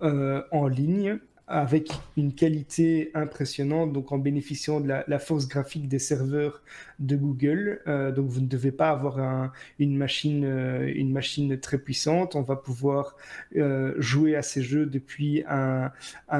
en ligne avec une qualité impressionnante, donc en bénéficiant de la, force graphique des serveurs de Google. Euh, donc vous ne devez pas avoir une, machine, euh, une machine très puissante. On va pouvoir euh, jouer à ces jeux depuis un,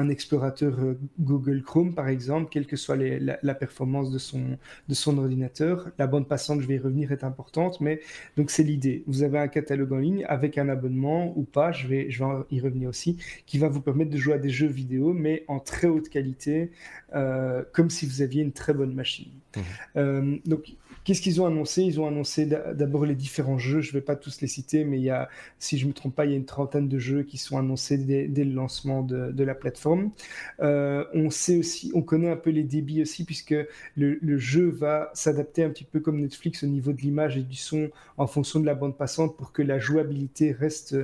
explorateur Google Chrome, par exemple, quelle que soit la, performance de son, de son ordinateur. La bande passante, je vais y revenir, est importante, mais donc c'est l'idée. Vous avez un catalogue en ligne avec un abonnement ou pas, je vais, je vais y revenir aussi, qui va vous permettre de jouer à des jeux vidéo mais en très haute qualité, euh, comme si vous aviez une très bonne machine. Euh, donc, Qu'est-ce qu'ils ont annoncé? Ils ont annoncé d'abord les différents jeux. Je ne vais pas tous les citer, mais il y a, si je ne me trompe pas, il y a une trentaine de jeux qui sont annoncés dès, le lancement de, la plateforme. Euh, on sait aussi, on connaît un peu les débits aussi, puisque le, jeu va s'adapter un petit peu comme Netflix au niveau de l'image et du son en fonction de la bande passante pour que la jouabilité reste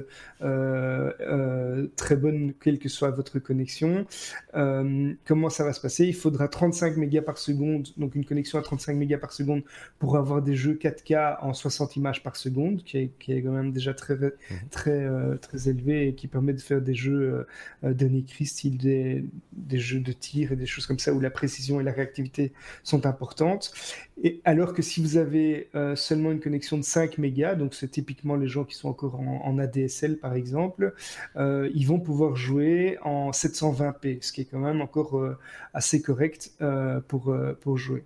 euh, très bonne, quelle que soit votre connexion. comment ça va se passer? Il faudra 35 mégas par seconde, donc une connexion à 35 mégas par seconde pour avoir des jeux 4K en 60 images par seconde, qui est, qui est quand même déjà très, mhm. très, euh, très élevé et qui permet de faire des jeux euh, euh style des, des jeux de tir et des choses comme ça où la précision et la réactivité sont importantes. Et alors que si vous avez euh, seulement une connexion de 5 mégas, donc c'est typiquement les gens qui sont encore en, en ADSL par exemple, ils vont pouvoir jouer en 720p, ce qui est quand même encore assez correct pour, pour jouer.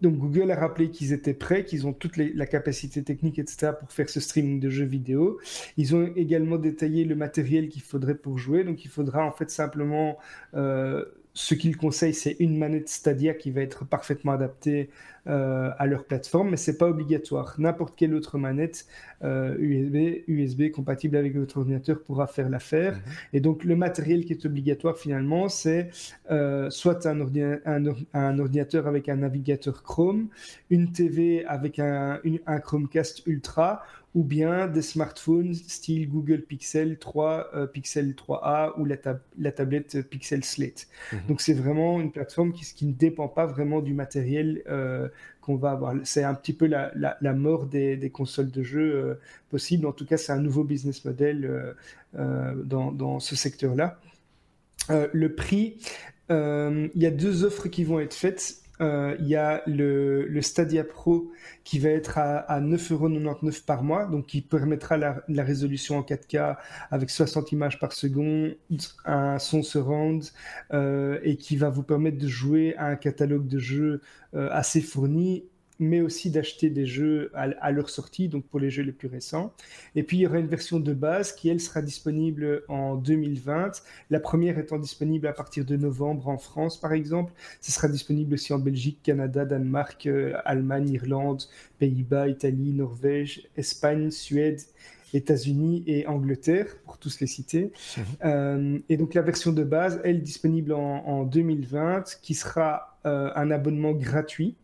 Donc Google a rappelé qu'ils étaient prêts, qu'ils ont toute la capacité technique, etc., pour faire ce streaming de jeux vidéo. Ils ont également détaillé le matériel qu'il faudrait pour jouer. Donc il faudra en fait simplement euh, ce qu'ils conseillent, c'est une manette Stadia qui va être parfaitement adaptée euh, à leur plateforme, mais c'est pas obligatoire. N'importe quelle autre manette USB, euh, USB compatible avec votre ordinateur pourra faire l'affaire. Mhm. Et donc le matériel qui est obligatoire finalement, c'est euh, soit un, un, ordinateur avec un navigateur Chrome, une TV avec un, un Chromecast Ultra ou bien des smartphones style Google Pixel 3, euh, Pixel 3a ou la, la tablette Pixel Slate. Mhm. Donc c'est vraiment une plateforme qui, qui, ne dépend pas vraiment du matériel euh, qu'on va avoir. C'est un petit peu la, la, mort des, des, consoles de jeux euh, possibles. En tout cas, c'est un nouveau business model dans, dans, ce secteur-là. le prix, il y a deux offres qui vont être faites euh, il y a le, le, Stadia Pro qui va être à, à 9,99€ par mois, donc qui permettra la, la, résolution en 4K avec 60 images par seconde, un son surround euh, et qui va vous permettre de jouer à un catalogue de jeux euh, assez fourni mais aussi d'acheter des jeux à, leur sortie, donc pour les jeux les plus récents. Et puis il y aura une version de base qui, elle, sera disponible en 2020. La première étant disponible à partir de novembre en France, par exemple. Ce sera disponible aussi en Belgique, Canada, Danemark, euh, Allemagne, Irlande, Pays-Bas, Italie, Norvège, Espagne, Suède. États-Unis et Angleterre, pour tous les citer. Mhm. Euh, et donc la version de base, elle, disponible en, 2020, qui sera euh, un abonnement gratuit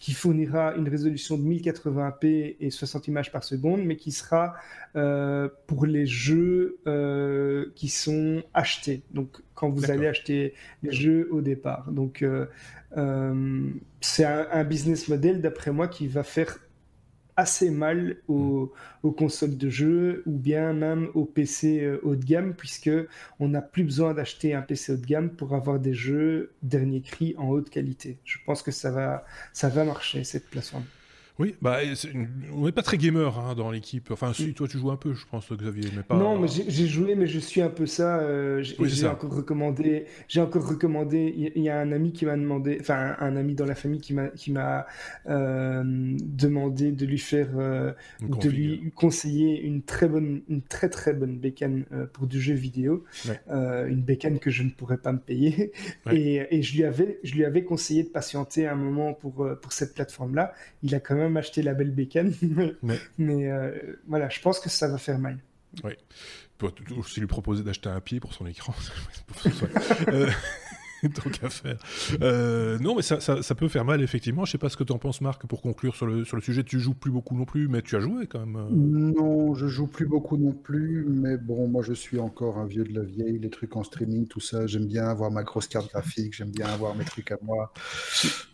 qui fournira une résolution de 1080p et 60 images par seconde, mais qui sera euh, pour les jeux euh, qui sont achetés. Donc, quand vous allez acheter les jeux au départ. Donc, euh, c'est un, un, business model, d'après moi, qui va faire assez mal aux, consoles de jeu ou bien même aux PC euh, haut de gamme puisque on n'a plus besoin d'acheter un PC haut de gamme pour avoir des jeux dernier cri en haute qualité. Je pense que ça va, ça va marcher cette plateforme. Oui, bah, on n'est pas très gamer hein, dans l'équipe. Enfin, si, toi tu joues un peu, je pense, Xavier, mais pas. Non, mais j'ai joué, mais je suis un peu ça. Euh, j'ai encore recommandé. J'ai encore recommandé. Il y, a un ami qui m'a demandé, enfin un, ami dans la famille qui m'a qui m'a euh, demandé de lui faire, euh, de lui conseiller une très bonne, une très très bonne bécane pour du jeu vidéo, une bécane que je ne pourrais pas me payer. Et, et, je lui avais, je lui avais conseillé de patienter un moment pour pour cette plateforme-là. Il a quand même acheter la belle bécane. mais, euh, voilà, je pense que ça va faire mal. Oui. Pour aussi lui proposer d'acheter un pied pour son écran. tant qu'à faire. Euh, non, mais ça, ça, peut faire mal, effectivement. Je sais pas ce que tu en penses, Marc, pour conclure sur le, sur le sujet. Tu joues plus beaucoup non plus, mais tu as joué quand même. Euh. Non, je joue plus beaucoup non plus, mais bon, moi je suis encore un vieux de la vieille. Les trucs en streaming, tout ça, j'aime bien avoir ma grosse carte graphique, j'aime bien avoir mes trucs à moi.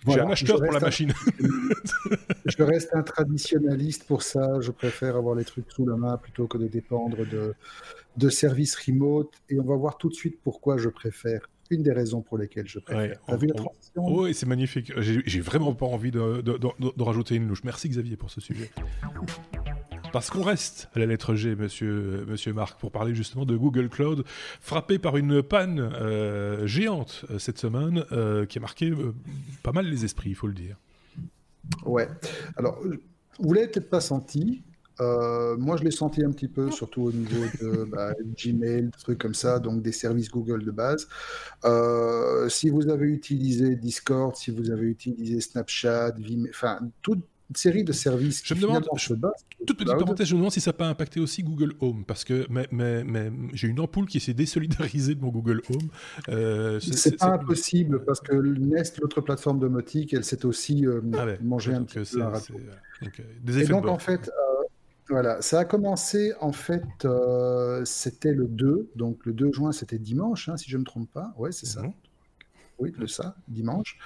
J'ai un acheteur pour la machine. je reste un traditionnaliste pour ça. Je préfère avoir les trucs sous la main plutôt que de dépendre de, de services remote. Et on va voir tout de suite pourquoi je préfère une des raisons pour lesquelles je préfère. T'as vu la transition? Oui, c'est magnifique. J'ai vraiment pas envie de, de, rajouter une louche. Merci Xavier pour ce sujet. Parce qu'on reste à la lettre G, monsieur, monsieur Marc, pour parler justement de Google Cloud, frappé par une panne euh, géante euh, cette semaine, euh, qui a marqué pas mal les esprits, il faut le dire. Ouais. Alors, vous l'avez peut-être pas senti, euh, moi, je l'ai senti un petit peu, surtout au niveau de bah, Gmail, des trucs comme ça, donc des services Google de base. Euh, si vous avez utilisé Discord, si vous avez utilisé Snapchat, Vimeo, enfin, toute série de services. Je me demande, toute petite parenthèse, je me demande si ça n'a pas impacté aussi Google Home, parce que mais, mais, mais j'ai une ampoule qui s'est désolidarisée de mon Google Home. Euh, c'est pas impossible, parce que Nest, l'autre plateforme domotique, elle s'est aussi euh, ah mangée un petit peu. Des effets Et donc, en fait, voilà, ça a commencé en fait, euh, c'était le 2, donc le 2 juin, c'était dimanche, hein, si je ne me trompe pas. Ouais, c'est ça. Mhm. Oui, le ça, dimanche.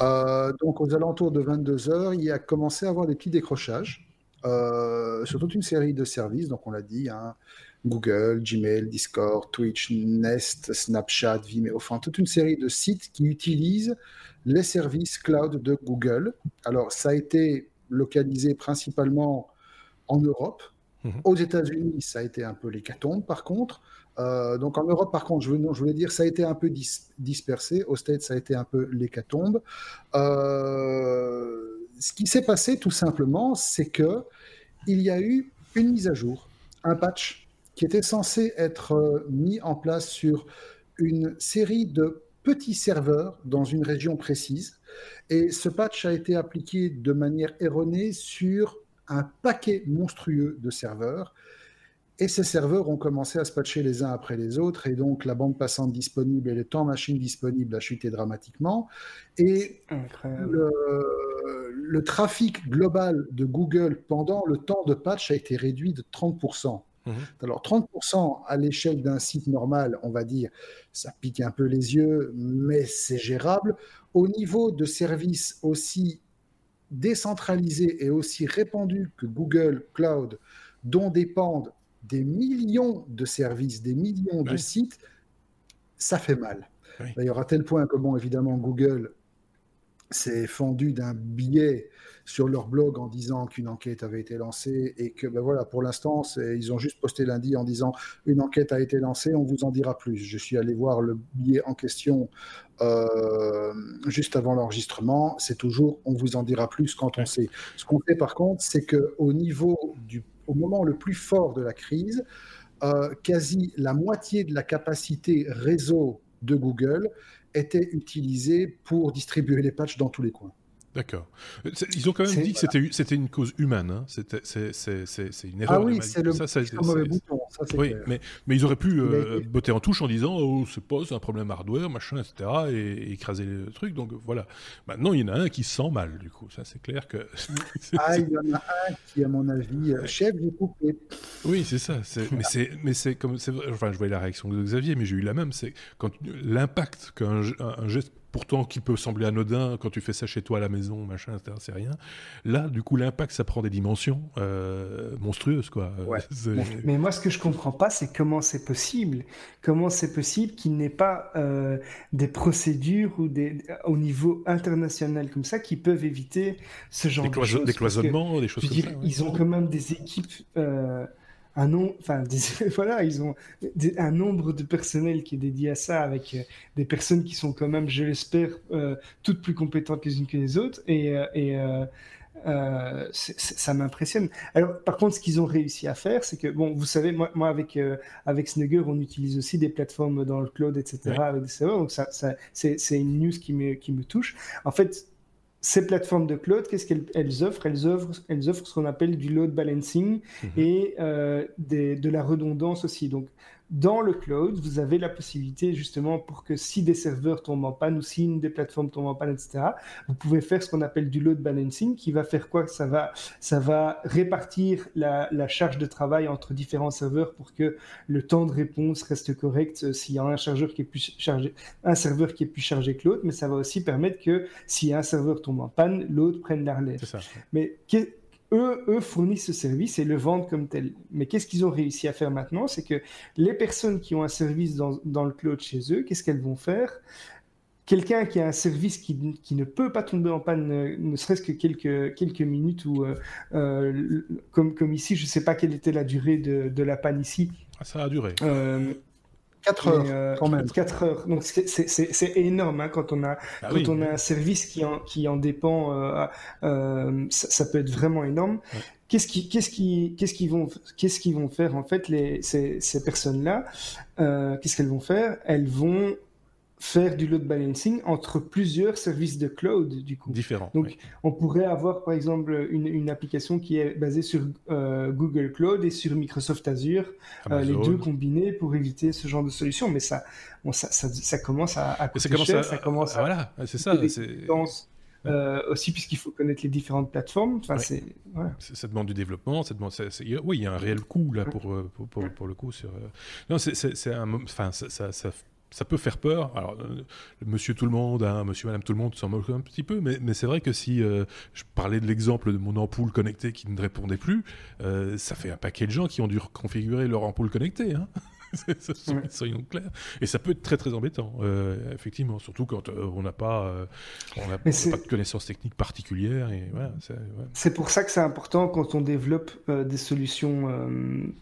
Euh, donc aux alentours de 22 heures, il a commencé à avoir des petits décrochages euh, sur toute une série de services. Donc on l'a dit, hein, Google, Gmail, Discord, Twitch, Nest, Snapchat, Vimeo, enfin toute une série de sites qui utilisent les services cloud de Google. Alors ça a été localisé principalement en Europe. Mhm. Aux États-Unis, ça a été un peu l'hécatombe, par contre. Euh, donc en Europe, par contre, je, je, voulais dire, ça a été un peu dispersé. Aux States, ça a été un peu l'hécatombe. Euh, ce qui s'est passé, tout simplement, c'est que il y a eu une mise à jour, un patch qui était censé être euh, mis en place sur une série de petits serveurs dans une région précise. Et ce patch a été appliqué de manière erronée sur un paquet monstrueux de serveurs. Et ces serveurs ont commencé à se patcher les uns après les autres, et donc la bande passante disponible et le temps machine disponible a chuté dramatiquement. Et le, trafic global de Google pendant le temps de patch a été réduit de 30%. Mmh. Alors 30% à l'échelle d'un site normal, on va dire, ça pique un peu les yeux, mais c'est gérable. Au niveau de services aussi décentralisé et aussi répandu que Google Cloud, dont dépendent des millions de services, des millions de sites, ça fait mal. D'ailleurs, à tel point que, bon, évidemment, Google s'est fendu d'un billet sur leur blog en disant qu'une enquête avait été lancée et que ben voilà pour l'instant ils ont juste posté lundi en disant une enquête a été lancée on vous en dira plus. Je suis allé voir le billet en question euh, juste avant l'enregistrement. C'est toujours on vous en dira plus quand on sait. Ce qu'on fait par contre c'est que au niveau du au moment le plus fort de la crise euh, quasi la moitié de la capacité réseau de Google était utilisée pour distribuer les patchs dans tous les coins. D'accord. Ils ont quand même dit que c'était c'était une cause humaine. Hein. C'est une erreur. Ah oui, c'est le ça, mauvais bouton. Ça, oui, mais, mais ils auraient pu euh, botter en touche en disant oh c'est pas un problème hardware machin etc et, écraser le truc. Donc voilà. Maintenant il y en a un qui se sent mal du coup. Ça c'est clair que. ah il y en a un qui à mon avis euh, chef du coupé. Oui c'est ça. Mais c'est mais c'est comme enfin je voyais la réaction de Xavier mais j'ai eu la même. C'est quand l'impact qu'un un geste pourtant qui peut sembler anodin quand tu fais ça chez toi à la maison, machin, c'est rien. Là, du coup, l'impact, ça prend des dimensions euh, monstrueuses, quoi. Mais, moi, ce que je comprends pas, c'est comment c'est possible. Comment c'est possible qu'il n'ait pas euh, des procédures ou des au niveau international comme ça qui peuvent éviter ce genre de choses? Des cloisonnements, des choses comme ça. Ils ont quand même des équipes. Euh, un nom, enfin, voilà, ils ont un nombre de personnel qui est dédié à ça, avec euh, des personnes qui sont quand même, je l'espère, euh, toutes plus compétentes les unes que les autres, et, euh, et euh, ça m'impressionne. Alors, par contre, ce qu'ils ont réussi à faire, c'est que, bon, vous savez, moi, moi avec, avec Snugger, on utilise aussi des plateformes dans le cloud, etc., avec des serveurs, donc ça, ça c'est une news qui me, qui me touche. En fait, ces plateformes de cloud, qu'est-ce qu'elles offrent? Elles offrent, elles offrent ce qu'on appelle du load balancing mhm. et euh, de la redondance aussi. Donc, dans le cloud, vous avez la possibilité justement pour que si des serveurs tombent en panne ou si une des plateformes tombe en panne, etc., vous pouvez faire ce qu'on appelle du load balancing qui va faire quoi? Ça va, ça va répartir la, charge de travail entre différents serveurs pour que le temps de réponse reste correct euh, s'il y a un chargeur qui est plus chargé, un serveur qui est plus chargé que l'autre, mais ça va aussi permettre que si un serveur tombe en panne, l'autre prenne la relève. Mais eux, fournissent ce service et le vendent comme tel. Mais qu'est-ce qu'ils ont réussi à faire maintenant? C'est que les personnes qui ont un service dans, le cloud chez eux, qu'est-ce qu'elles vont faire? Quelqu'un qui a un service qui, ne peut pas tomber en panne, euh, ne serait-ce que quelques, quelques minutes, ou euh, euh, comme, comme ici, je ne sais pas quelle était la durée de, la panne ici. Ah, ça a duré. 4 heures, euh, quand même. 4 heures. Donc c'est énorme hein, quand on a ah quand on a un service qui en qui en dépend. Euh, euh, ça, peut être vraiment énorme. Qu'est-ce qui qu'est-ce qui qu'est-ce qu'ils vont qu'est-ce qu'ils vont faire en fait les ces, ces personnes là Qu'est-ce qu'elles vont faire? Elles vont faire du load balancing entre plusieurs services de cloud du coup. Différents. Donc on pourrait avoir par exemple une, une application qui est basée sur euh, Google Cloud et sur Microsoft Azure, euh, les deux combinés pour éviter ce genre de solution. Mais ça, bon, ça, ça, ça, commence à, à ça commence à, ça commence à, voilà, c'est ça. Euh, aussi puisqu'il faut connaître les différentes plateformes. Enfin, voilà. ça demande du développement, ça demande, oui, il y a un réel coût là pour pour, pour, pour, le coup sur. Non, c'est un, enfin, ça, ça, ça peut faire peur. Alors, euh, monsieur tout le monde, hein, monsieur, madame tout le monde s'en moque un petit peu, mais, c'est vrai que si euh, je parlais de l'exemple de mon ampoule connectée qui ne répondait plus, euh, ça fait un paquet de gens qui ont dû configurer leur ampoule connectée. Hein. soyons clairs. Et ça peut être très très embêtant, effectivement, surtout quand on n'a pas, on pas de connaissances techniques particulières. Et voilà, c'est pour ça que c'est important quand on développe des solutions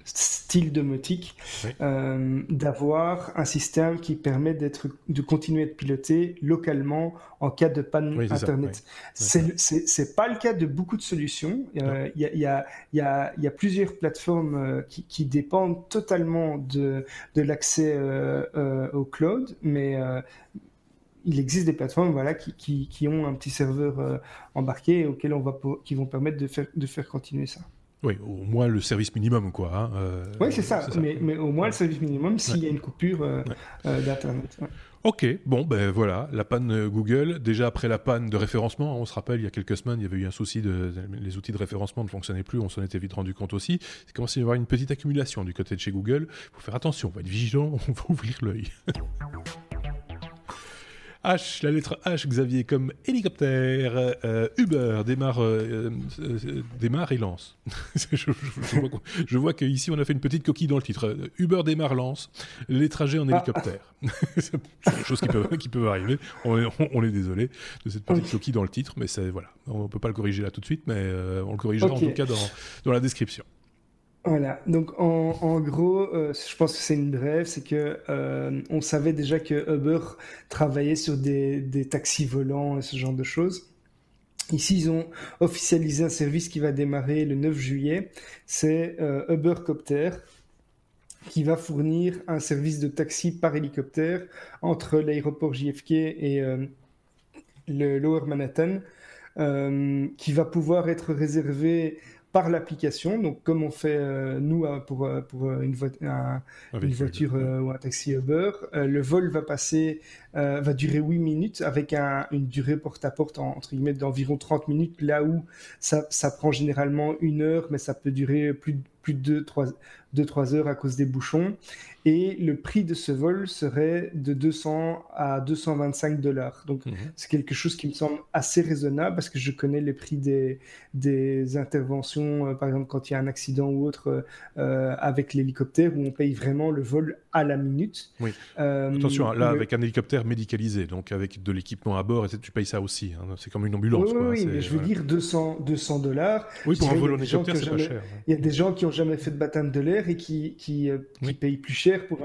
style domotique, d'avoir un système qui permet d'être, de continuer de piloter localement en cas de panne Internet. C'est, c'est, pas le cas de beaucoup de solutions. Il y, a, y, a, y, a, y, a, plusieurs plateformes euh, qui, qui dépendent totalement de, de l'accès euh, euh, au cloud, mais il existe des plateformes voilà, qui, qui, qui ont un petit serveur embarqué auquel on va, qui vont permettre de faire, de faire continuer ça. Oui, au moins le service minimum, quoi. Hein, euh, oui, c'est ça. Mais, mais, au moins le service minimum s'il y a une coupure euh, euh, d'Internet. Ok, bon, ben voilà, la panne Google. Déjà après la panne de référencement, on se rappelle, il y a quelques semaines, il y avait eu un souci de, les outils de référencement ne fonctionnaient plus, on s'en était vite rendu compte aussi. Il commence à y avoir une petite accumulation du côté de chez Google. Il faut faire attention, on va être vigilant, on va ouvrir l'œil. H, la lettre H, Xavier, comme hélicoptère. Euh, Uber démarre, euh, euh, démarre et lance. je, vois qu'ici, on a fait une petite coquille dans le titre. Uber démarre, lance. Les trajets en hélicoptère. c'est des choses qui peuvent, qui peuvent arriver. On est, on, est, désolé de cette petite coquille dans le titre, mais c'est voilà. On ne peut pas le corriger là tout de suite, mais on le corrigera en tout cas dans, dans la description. Voilà, donc en, gros, euh, je pense que c'est une brève, c'est que euh, on savait déjà que Uber travaillait sur des, des, taxis volants et ce genre de choses. Ici, ils ont officialisé un service qui va démarrer le 9 juillet. C'est euh, Uber Copter qui va fournir un service de taxi par hélicoptère entre l'aéroport JFK et le Lower Manhattan, qui va pouvoir être réservé par l'application. Donc, comme on fait euh, nous euh, pour, euh, pour une, une voiture ou un taxi Uber, le vol va passer, va durer 8 minutes avec une durée porte-à-porte entre guillemets d'environ 30 minutes, là où ça, ça, prend généralement une heure, mais ça peut durer plus, plus de 2-3 deux, trois heures à cause des bouchons. Et le prix de ce vol serait de 200 à 225 dollars. Donc, mhm. c'est quelque chose qui me semble assez raisonnable parce que je connais les prix des, des interventions, euh, par exemple, quand il y a un accident ou autre euh, avec l'hélicoptère où on paye vraiment le vol à la minute. Oui. Euh, Attention, hein, là, avec un hélicoptère médicalisé, donc avec de l'équipement à bord, tu payes ça aussi. Hein. C'est comme une ambulance. Oui, oui, mais je veux dire 200, 200 dollars. Oui, pour un vol en hélicoptère, c'est pas cher. Il y a des gens qui n'ont jamais fait de baptême de l'air et qui, qui, euh, payent plus cher pour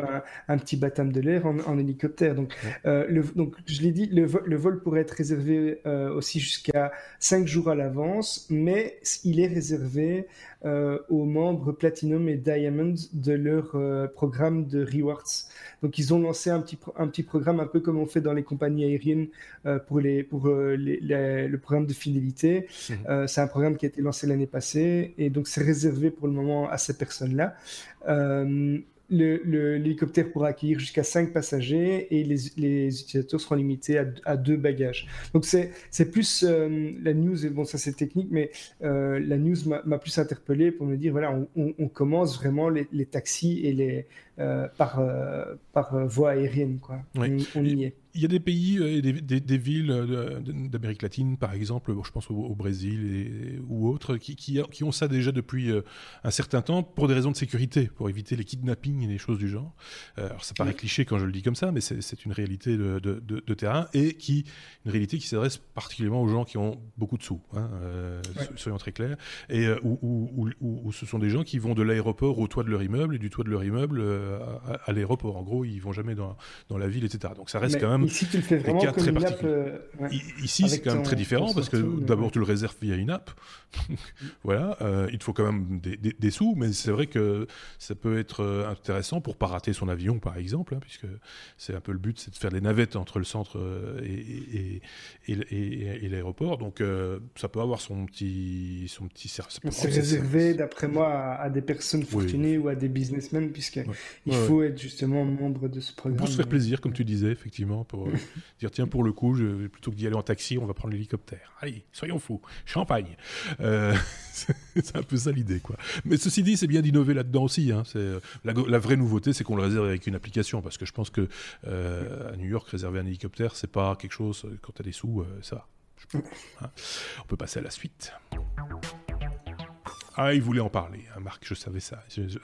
un, petit baptême de l'air en, hélicoptère. Donc, euh, le, donc je l'ai dit, le, vol pourrait être réservé aussi jusqu'à 5 jours à l'avance, mais il est réservé euh, aux membres Platinum et Diamond de leur euh, programme de rewards. Donc ils ont lancé un petit, un petit programme un peu comme on fait dans les compagnies aériennes euh, pour, les, pour le programme de fidélité. Mhm. c'est un programme qui a été lancé l'année passée et donc c'est réservé pour le moment à ces personnes-là l'hélicoptère le, pourra accueillir jusqu'à 5 passagers et les, les, utilisateurs seront limités à, à deux bagages. Donc c'est plus euh, la news, et bon ça c'est technique, mais euh, la news m'a plus interpellé pour me dire voilà, on, on, commence vraiment les, les, taxis et les, euh, par, par voie aérienne. Quoi. on y est il y a des pays et des, villes d'Amérique latine, par exemple, je pense au, Brésil et, ou autres, qui, qui, ont ça déjà depuis euh, un certain temps pour des raisons de sécurité, pour éviter les kidnappings et les choses du genre. Euh, alors ça paraît cliché quand je le dis comme ça, mais c'est une réalité de, de, terrain et qui une réalité qui s'adresse particulièrement aux gens qui ont beaucoup de sous, hein, euh, soyons très clairs, et où, ce sont des gens qui vont de l'aéroport au toit de leur immeuble et du toit de leur immeuble à, l'aéroport. En gros, ils vont jamais dans, dans la ville, etc. Donc ça reste quand même Ici, tu le fais vraiment comme une app. Euh, ici, c'est quand même très différent parce que d'abord, tu le réserves via une app. voilà, euh, il te faut quand même des, sous, mais c'est vrai que ça peut être euh, intéressant pour pas rater son avion, par exemple, hein, puisque c'est un peu le but, c'est de faire les navettes entre le centre et, et, l'aéroport. Donc, ça peut avoir son petit, son petit service. C'est réservé, d'après moi, à, des personnes fortunées ou à des businessmen, puisqu'il il faut être justement membre de ce programme. Pour se faire plaisir, comme tu disais, effectivement, pour dire tiens, pour le coup, plutôt que d'y aller en taxi, on va prendre l'hélicoptère. Allez, soyons fous. Champagne. Euh, c'est un peu ça l'idée, quoi. Mais ceci dit, c'est bien d'innover là-dedans aussi. Hein. C'est euh, la, vraie nouveauté, c'est qu'on le réserve avec une application, parce que je pense que euh, à New York, réserver un hélicoptère, c'est pas quelque chose quand tu as des sous, ça va. Hein. On peut passer à la suite. Ah, il voulait en parler, hein, Marc, je savais ça. Je,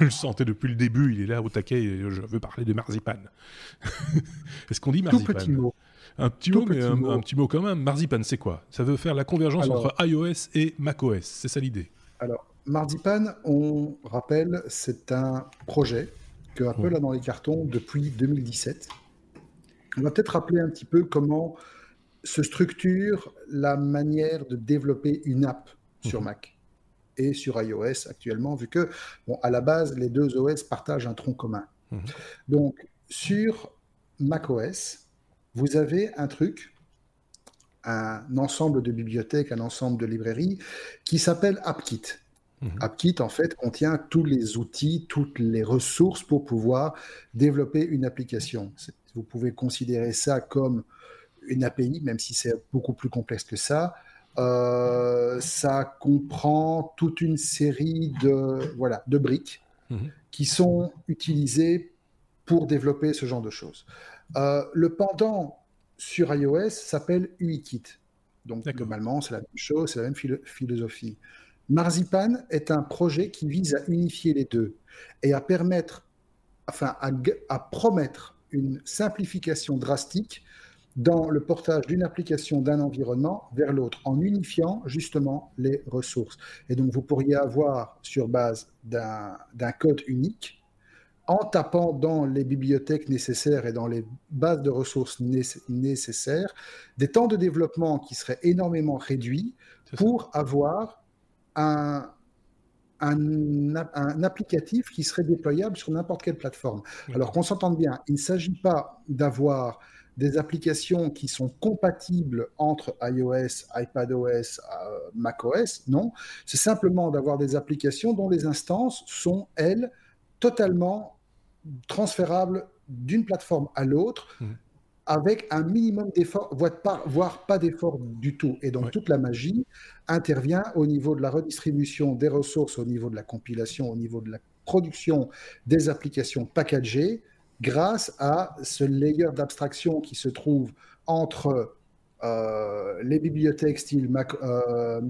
le sentais depuis le début, il est là au taquet, je veux parler de marzipan. Est-ce qu'on dit marzipan Tout petit mot. Un petit mot, mais un, petit mot quand même. Marzipan, c'est quoi? Ça veut faire la convergence entre iOS et macOS, c'est ça l'idée? Alors, Marzipan, on rappelle, c'est un projet que Apple a dans les cartons depuis 2017. On va peut-être rappeler un petit peu comment se structure la manière de développer une app sur mhm. Mac et sur iOS actuellement, vu que, bon, à la base, les deux OS partagent un tronc commun. Mhm. Donc, sur macOS, vous avez un truc, un ensemble de bibliothèques, un ensemble de librairies qui s'appelle AppKit. Mhm. AppKit, en fait, contient tous les outils, toutes les ressources pour pouvoir développer une application. Vous pouvez considérer ça comme une API, même si c'est beaucoup plus complexe que ça. Euh, ça comprend toute une série de, voilà, de briques mhm. qui sont utilisées pour développer ce genre de choses. le pendant sur iOS s'appelle UIKit. Donc globalement, c'est la même chose, c'est la même philosophie. Marzipan est un projet qui vise à unifier les deux et à permettre, enfin à, promettre une simplification drastique dans le portage d'une application d'un environnement vers l'autre, en unifiant justement les ressources. Et donc, vous pourriez avoir, sur base d'un code unique, en tapant dans les bibliothèques nécessaires et dans les bases de ressources nécessaires, des temps de développement qui seraient énormément réduits pour avoir un, un, applicatif qui serait déployable sur n'importe quelle plateforme. Alors qu'on s'entende bien, il ne s'agit pas d'avoir des applications qui sont compatibles entre iOS, iPadOS, euh, macOS, non. C'est simplement d'avoir des applications dont les instances sont, elles, totalement transférables d'une plateforme à l'autre, mmh. avec un minimum d'effort, voire pas, d'effort du tout. Et donc toute la magie intervient au niveau de la redistribution des ressources, au niveau de la compilation, au niveau de la production des applications packagées, grâce à ce layer d'abstraction qui se trouve entre euh, les bibliothèques style Mac, euh,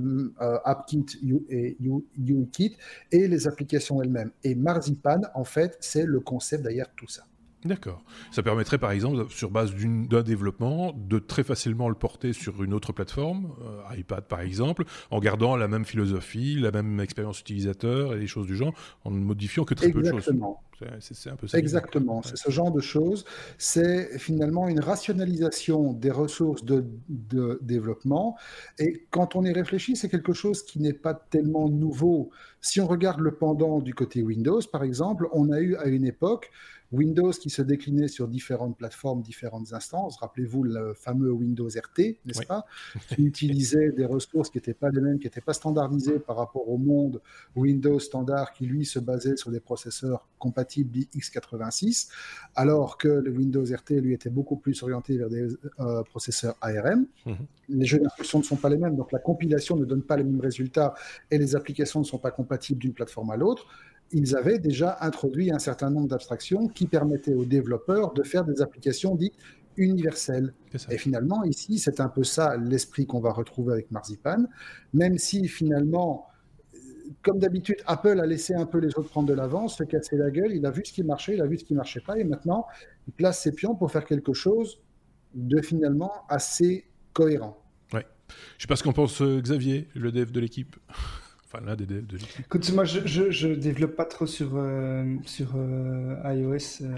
euh, AppKit et UKit et les applications elles-mêmes. Et Marzipan, en fait, c'est le concept derrière tout ça. D'accord. Ça permettrait par exemple, sur base d'un développement, de très facilement le porter sur une autre plateforme, euh, iPad par exemple, en gardant la même philosophie, la même expérience utilisateur et des choses du genre, en ne modifiant que très peu de choses. C'est un peu ça. Exactement. C'est ce genre de choses. C'est finalement une rationalisation des ressources de, de développement. Et quand on y réfléchit, c'est quelque chose qui n'est pas tellement nouveau. Si on regarde le pendant du côté Windows, par exemple, on a eu à une époque Windows qui se déclinait sur différentes plateformes, différentes instances. Rappelez-vous le fameux Windows RT, n'est-ce pas Qui utilisait des ressources qui n'étaient pas les mêmes, qui n'étaient pas standardisées par rapport au monde Windows standard qui, lui, se basait sur des processeurs compatibles x86, alors que le Windows RT, lui, était beaucoup plus orienté vers des euh, processeurs ARM. Mhm. Les jeux d'instruction ne sont pas les mêmes, donc la compilation ne donne pas les mêmes résultats et les applications ne sont pas compatibles d'une plateforme à l'autre ils avaient déjà introduit un certain nombre d'abstractions qui permettaient aux développeurs de faire des applications dites universelles. Et finalement, ici, c'est un peu ça l'esprit qu'on va retrouver avec Marzipan, même si finalement, comme d'habitude, Apple a laissé un peu les autres prendre de l'avance, se casser la gueule, il a vu ce qui marchait, il a vu ce qui ne marchait pas, et maintenant, il place ses pions pour faire quelque chose de finalement assez cohérent. Ouais. Je ne sais pas ce qu'en pense euh, Xavier, le dev de l'équipe. Enfin, l'un des devs de l'équipe. Écoute, moi, je, je, développe pas trop sur, euh, sur euh, iOS. Euh,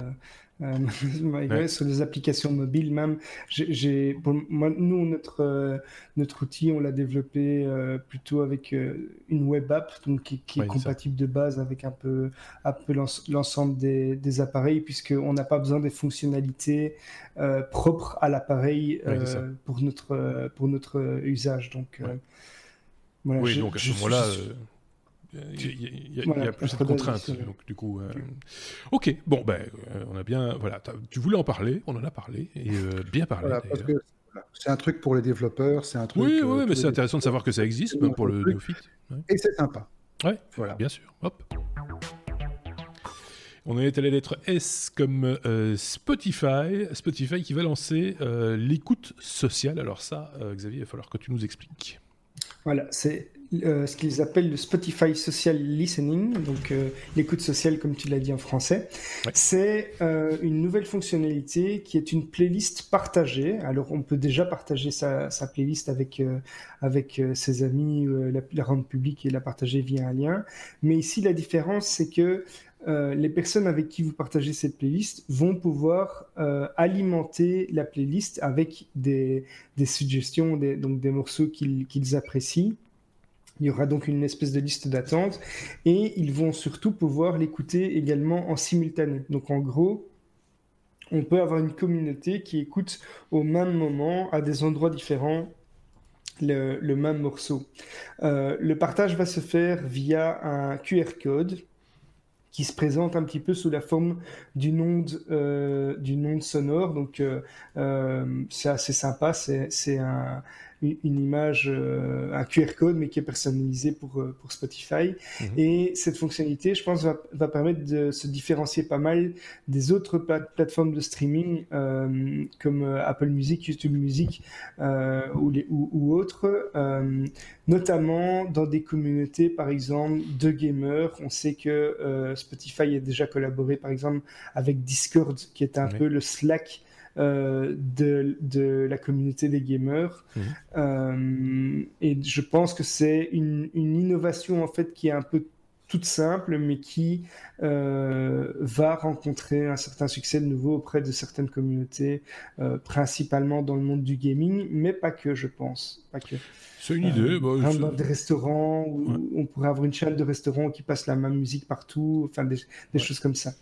sur les applications mobiles même. J'ai, moi, nous, notre, notre outil, on l'a développé plutôt avec une web app donc, qui, est compatible de base avec un peu, un peu l'ensemble des, des, appareils, puisqu'on n'a pas besoin des fonctionnalités propres à l'appareil pour, notre, pour notre usage. Donc, oui, donc à ce moment-là, il y, a plus de contraintes. Donc, du coup, euh, ok, bon, ben, euh, on a bien, voilà, tu voulais en parler, on en a parlé, et euh, bien parlé. c'est un truc pour les développeurs, c'est un truc. Oui, oui, mais c'est intéressant de savoir que ça existe, même pour le néophyte. Et c'est sympa. Ouais, voilà. bien sûr. Hop. On est à la lettre S comme Spotify. Spotify qui va lancer l'écoute sociale. Alors ça, Xavier, il va falloir que tu nous expliques. Voilà, c'est euh, ce qu'ils appellent le Spotify Social Listening, donc euh, l'écoute sociale comme tu l'as dit en français. C'est euh, une nouvelle fonctionnalité qui est une playlist partagée. Alors on peut déjà partager sa, playlist avec, avec ses amis, la, la, rendre publique et la partager via un lien. Mais ici la différence c'est que les personnes avec qui vous partagez cette playlist vont pouvoir alimenter la playlist avec des, des suggestions, des, donc des morceaux qu'ils apprécient. Il y aura donc une espèce de liste d'attente et ils vont surtout pouvoir l'écouter également en simultané. Donc en gros, on peut avoir une communauté qui écoute au même moment, à des endroits différents, le, même morceau. Euh, le partage va se faire via un QR code qui se présente un petit peu sous la forme d'une onde, euh, d'une onde sonore. Donc euh, c'est assez sympa. C'est un une image, euh, un QR code, mais qui est personnalisé pour, euh, pour Spotify. Mhm. Et cette fonctionnalité, je pense, va, va, permettre de se différencier pas mal des autres plateformes de streaming comme Apple Music, YouTube Music ou, les, ou, ou autres, notamment dans des communautés, par exemple, de gamers. On sait que Spotify a déjà collaboré, par exemple, avec Discord, qui est un peu le Slack euh, de, de, la communauté des gamers. Mhm. Euh, et je pense que c'est une, une, innovation en fait qui est un peu toute simple, mais qui euh, va rencontrer un certain succès de nouveau auprès de certaines communautés, principalement dans le monde du gaming, mais pas que, je pense. Pas que. C'est une idée. Bah, dans des restaurants, où on pourrait avoir une chaîne de restaurants qui passe la même musique partout, enfin des, des choses comme ça.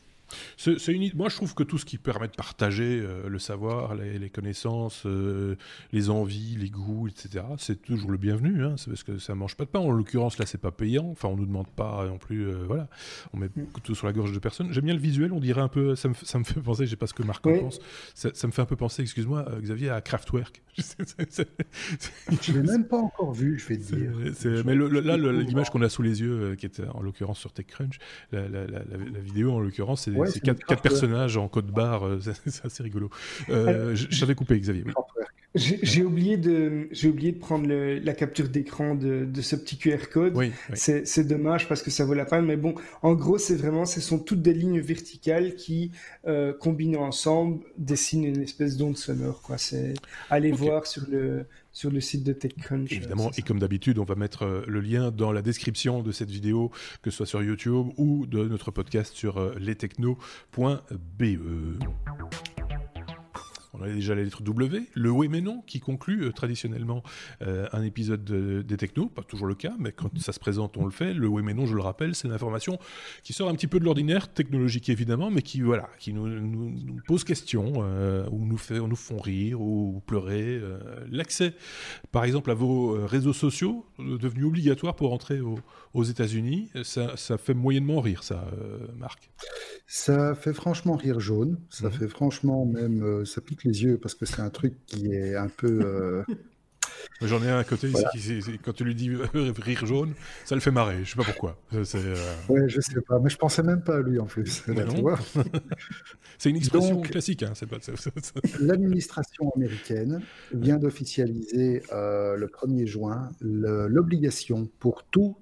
C'est une... Moi, je trouve que tout ce qui permet de partager euh, le savoir, les, connaissances, euh, les envies, les goûts, etc., c'est toujours le bienvenu. Hein. C'est parce que ça mange pas de pain. En l'occurrence, là, c'est pas payant. Enfin, on nous demande pas non plus. Euh, voilà, on met mm. tout sur la gorge de personne. J'aime bien le visuel. On dirait un peu. Ça me, ça me fait penser. Je sais pas ce que Marc en pense. Ça, me fait un peu penser, excuse-moi, Xavier, à Kraftwerk. je l'ai même pas encore vu. Je vais te dire. Mais là, l'image qu'on a sous les yeux, qui est en l'occurrence sur TechCrunch, la, la, la vidéo en l'occurrence, c'est c'est quatre, personnages en code barre, euh, c'est assez rigolo. Euh, J'avais coupé, Xavier. J'ai oublié de j'ai oublié de prendre la capture d'écran de, ce petit QR code. Oui, C'est dommage parce que ça vaut la peine, mais bon, en gros, c'est vraiment, ce sont toutes des lignes verticales qui, euh, combinées ensemble, dessinent une espèce d'onde sonore. Quoi. C'est aller voir sur le sur le site de TechCrunch. Évidemment, et comme d'habitude, on va mettre euh, le lien dans la description de cette vidéo, que ce soit sur YouTube ou de notre podcast sur euh, lestechno.be. On a déjà la lettre W, le oui mais non qui conclut euh, traditionnellement euh, un épisode des technos, pas toujours le cas, mais quand ça se présente, on le fait. Le oui mais non, je le rappelle, c'est une information qui sort un petit peu de l'ordinaire, technologique évidemment, mais qui voilà, qui nous, nous, pose question, euh, ou nous fait, nous font rire ou pleurer. L'accès, par exemple, à vos réseaux sociaux, devenu obligatoire pour entrer aux États-Unis, ça, ça, fait moyennement rire, ça, Marc. Ça fait franchement rire jaune. Ça mhm. fait franchement même, ça pique les yeux parce que c'est un truc qui est un peu. Euh, J'en ai un à côté ici, quand tu lui dis rire jaune, ça le fait marrer. Je sais pas pourquoi. Euh... Ouais, je sais pas, mais je pensais même pas à lui en plus. c'est une expression classique. Hein, pas... L'administration américaine vient d'officialiser euh, le 1er juin l'obligation pour toute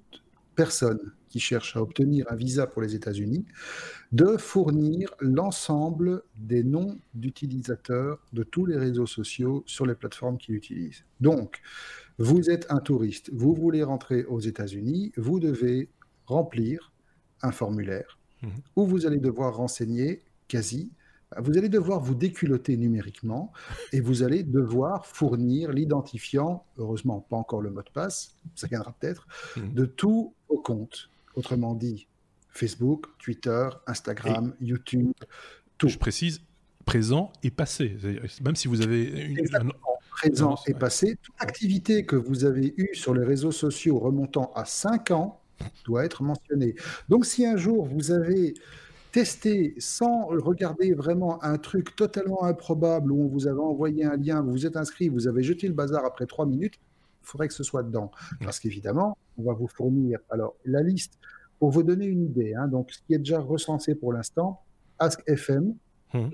personne qui cherche à obtenir un visa pour les États-Unis de fournir l'ensemble des noms d'utilisateurs de tous les réseaux sociaux sur les plateformes qu'ils utilisent. Donc, vous êtes un touriste, vous voulez rentrer aux États-Unis, vous devez remplir un formulaire mhm. où vous allez devoir renseigner quasi vous allez devoir vous déculoter numériquement et vous allez devoir fournir l'identifiant, heureusement pas encore le mot de passe, ça viendra peut-être, mhm. de tous vos comptes. Autrement dit, Facebook, Twitter, Instagram, YouTube, tout. Je précise, présent et passé. Même si vous avez une, présent et passé, toute activité que vous avez eue sur les réseaux sociaux remontant à 5 ans doit être mentionnée. Donc si un jour vous avez testé sans regarder vraiment un truc totalement improbable où on vous avait envoyé un lien, vous vous êtes inscrit, vous avez jeté le bazar après 3 minutes, il faudrait que ce soit dedans. Parce qu'évidemment, on va vous fournir alors la liste pour vous donner une idée, hein, donc ce qui est déjà recensé pour l'instant, AskFM, mmh.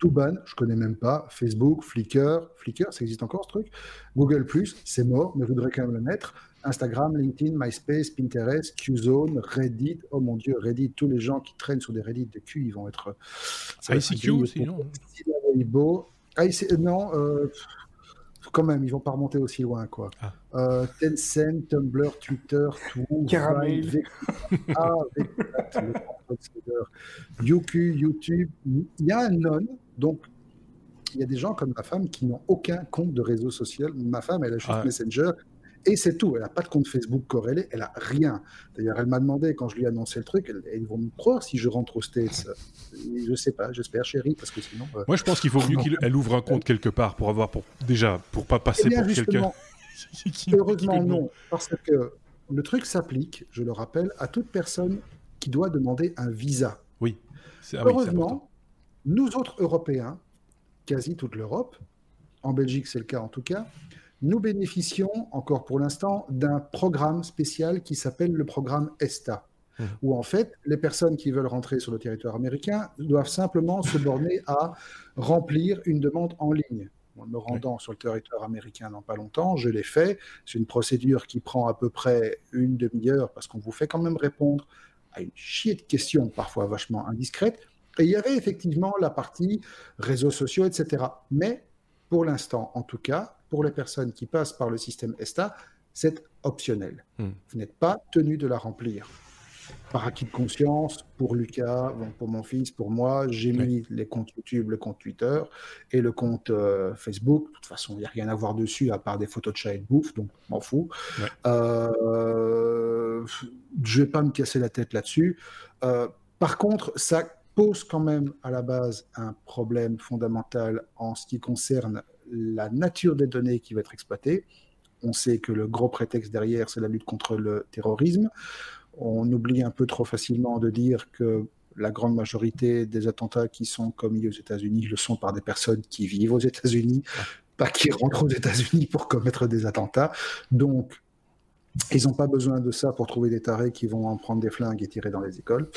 Tuban, je connais même pas, Facebook, Flickr, Flickr, ça existe encore ce truc, Google+, c'est mort, mais vous devrez quand même le mettre, Instagram, LinkedIn, MySpace, Pinterest, Qzone, Reddit, oh mon dieu, Reddit, tous les gens qui traînent sur des Reddit de Q, ils vont être... ICQ aussi, non Non, euh, quand même, ils vont pas remonter aussi loin, quoi. Ah. Euh, Tencent, Tumblr, Twitter, tout, Caramel, ah, YouQ, YouTube. Il y a un non, donc il y a des gens comme ma femme qui n'ont aucun compte de réseau social. Ma femme, elle a juste ah. Messenger et c'est tout. Elle n'a pas de compte Facebook corrélé, elle n'a rien. D'ailleurs, elle m'a demandé, quand je lui ai annoncé le truc, ils vont me croire si je rentre aux States. Je sais pas, j'espère, chérie, parce que sinon. Euh, Moi, je pense qu'il faut mieux qu'elle ouvre un compte quelque part pour avoir, pour, déjà, pour pas passer eh pour quelqu'un. Heureusement, non. Parce que le truc s'applique, je le rappelle, à toute personne qui doit demander un visa. Oui. Ah Heureusement, nous autres Européens, quasi toute l'Europe, en Belgique c'est le cas en tout cas, nous bénéficions, encore pour l'instant, d'un programme spécial qui s'appelle le programme ESTA, mmh. où en fait, les personnes qui veulent rentrer sur le territoire américain doivent simplement se borner à remplir une demande en ligne. En me rendant sur le territoire américain dans pas longtemps, je l'ai fait. C'est une procédure qui prend à peu près une demi-heure parce qu'on vous fait quand même répondre à une chier de questions, parfois vachement indiscrètes. Et il y avait effectivement la partie réseaux sociaux, etc. Mais pour l'instant, en tout cas, pour les personnes qui passent par le système ESTA, c'est optionnel. Hmm. Vous n'êtes pas tenu de la remplir. Par acquis de conscience, pour Lucas, pour mon fils, pour moi, j'ai mis les comptes YouTube, le compte Twitter et le compte euh, Facebook. De toute façon, il n'y a rien à voir dessus à part des photos de chat et de bouffe, donc m'en fous. Euh, je ne vais pas me casser la tête là-dessus. Euh, par contre, ça pose quand même à la base un problème fondamental en ce qui concerne la nature des données qui va être exploitée. On sait que le gros prétexte derrière, c'est la lutte contre le terrorisme. On oublie un peu trop facilement de dire que la grande majorité des attentats qui sont commis aux États-Unis le sont par des personnes qui vivent aux États-Unis, pas qui rentrent aux États-Unis pour commettre des attentats. Donc, ils n'ont pas besoin de ça pour trouver des tarés qui vont en prendre des flingues et tirer dans les écoles.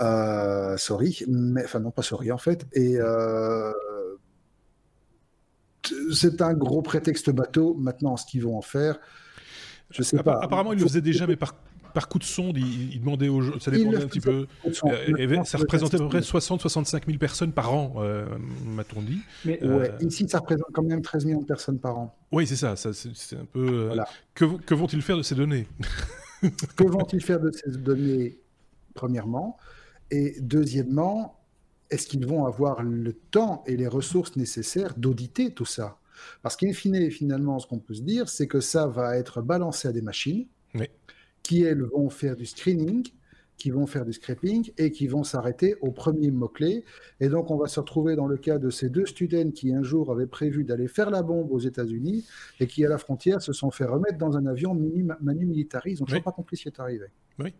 Euh, sorry, mais enfin non pas sorry en fait. Et euh, c'est un gros prétexte bateau. Maintenant, ce qu'ils vont en faire, je sais pas. Apparemment, ils le faisaient déjà, mais par, par coup de sonde, ils, demandaient aux gens, ça dépendait un petit peu. Euh, ça représentait à peu près 60-65 000 personnes par an, euh, m'a-t-on dit. Mais euh, ici, ça représente quand même 13 millions de personnes par an. Oui, c'est ça, c'est un peu. Que, que vont-ils faire de ces données? Que vont-ils faire de ces données, premièrement? Et deuxièmement, est-ce qu'ils vont avoir le temps et les ressources nécessaires d'auditer tout ça? Parce qu'in fine, finalement, ce qu'on peut se dire, c'est que ça va être balancé à des machines qui, elles, vont faire du screening, qui vont faire du scraping et qui vont s'arrêter au premier mot-clé. Et donc, on va se retrouver dans le cas de ces deux students qui, un jour, avaient prévu d'aller faire la bombe aux États-Unis et qui, à la frontière, se sont fait remettre dans un avion manu militari. Ils n'ont toujours pas compris ce qui est arrivé. Oui.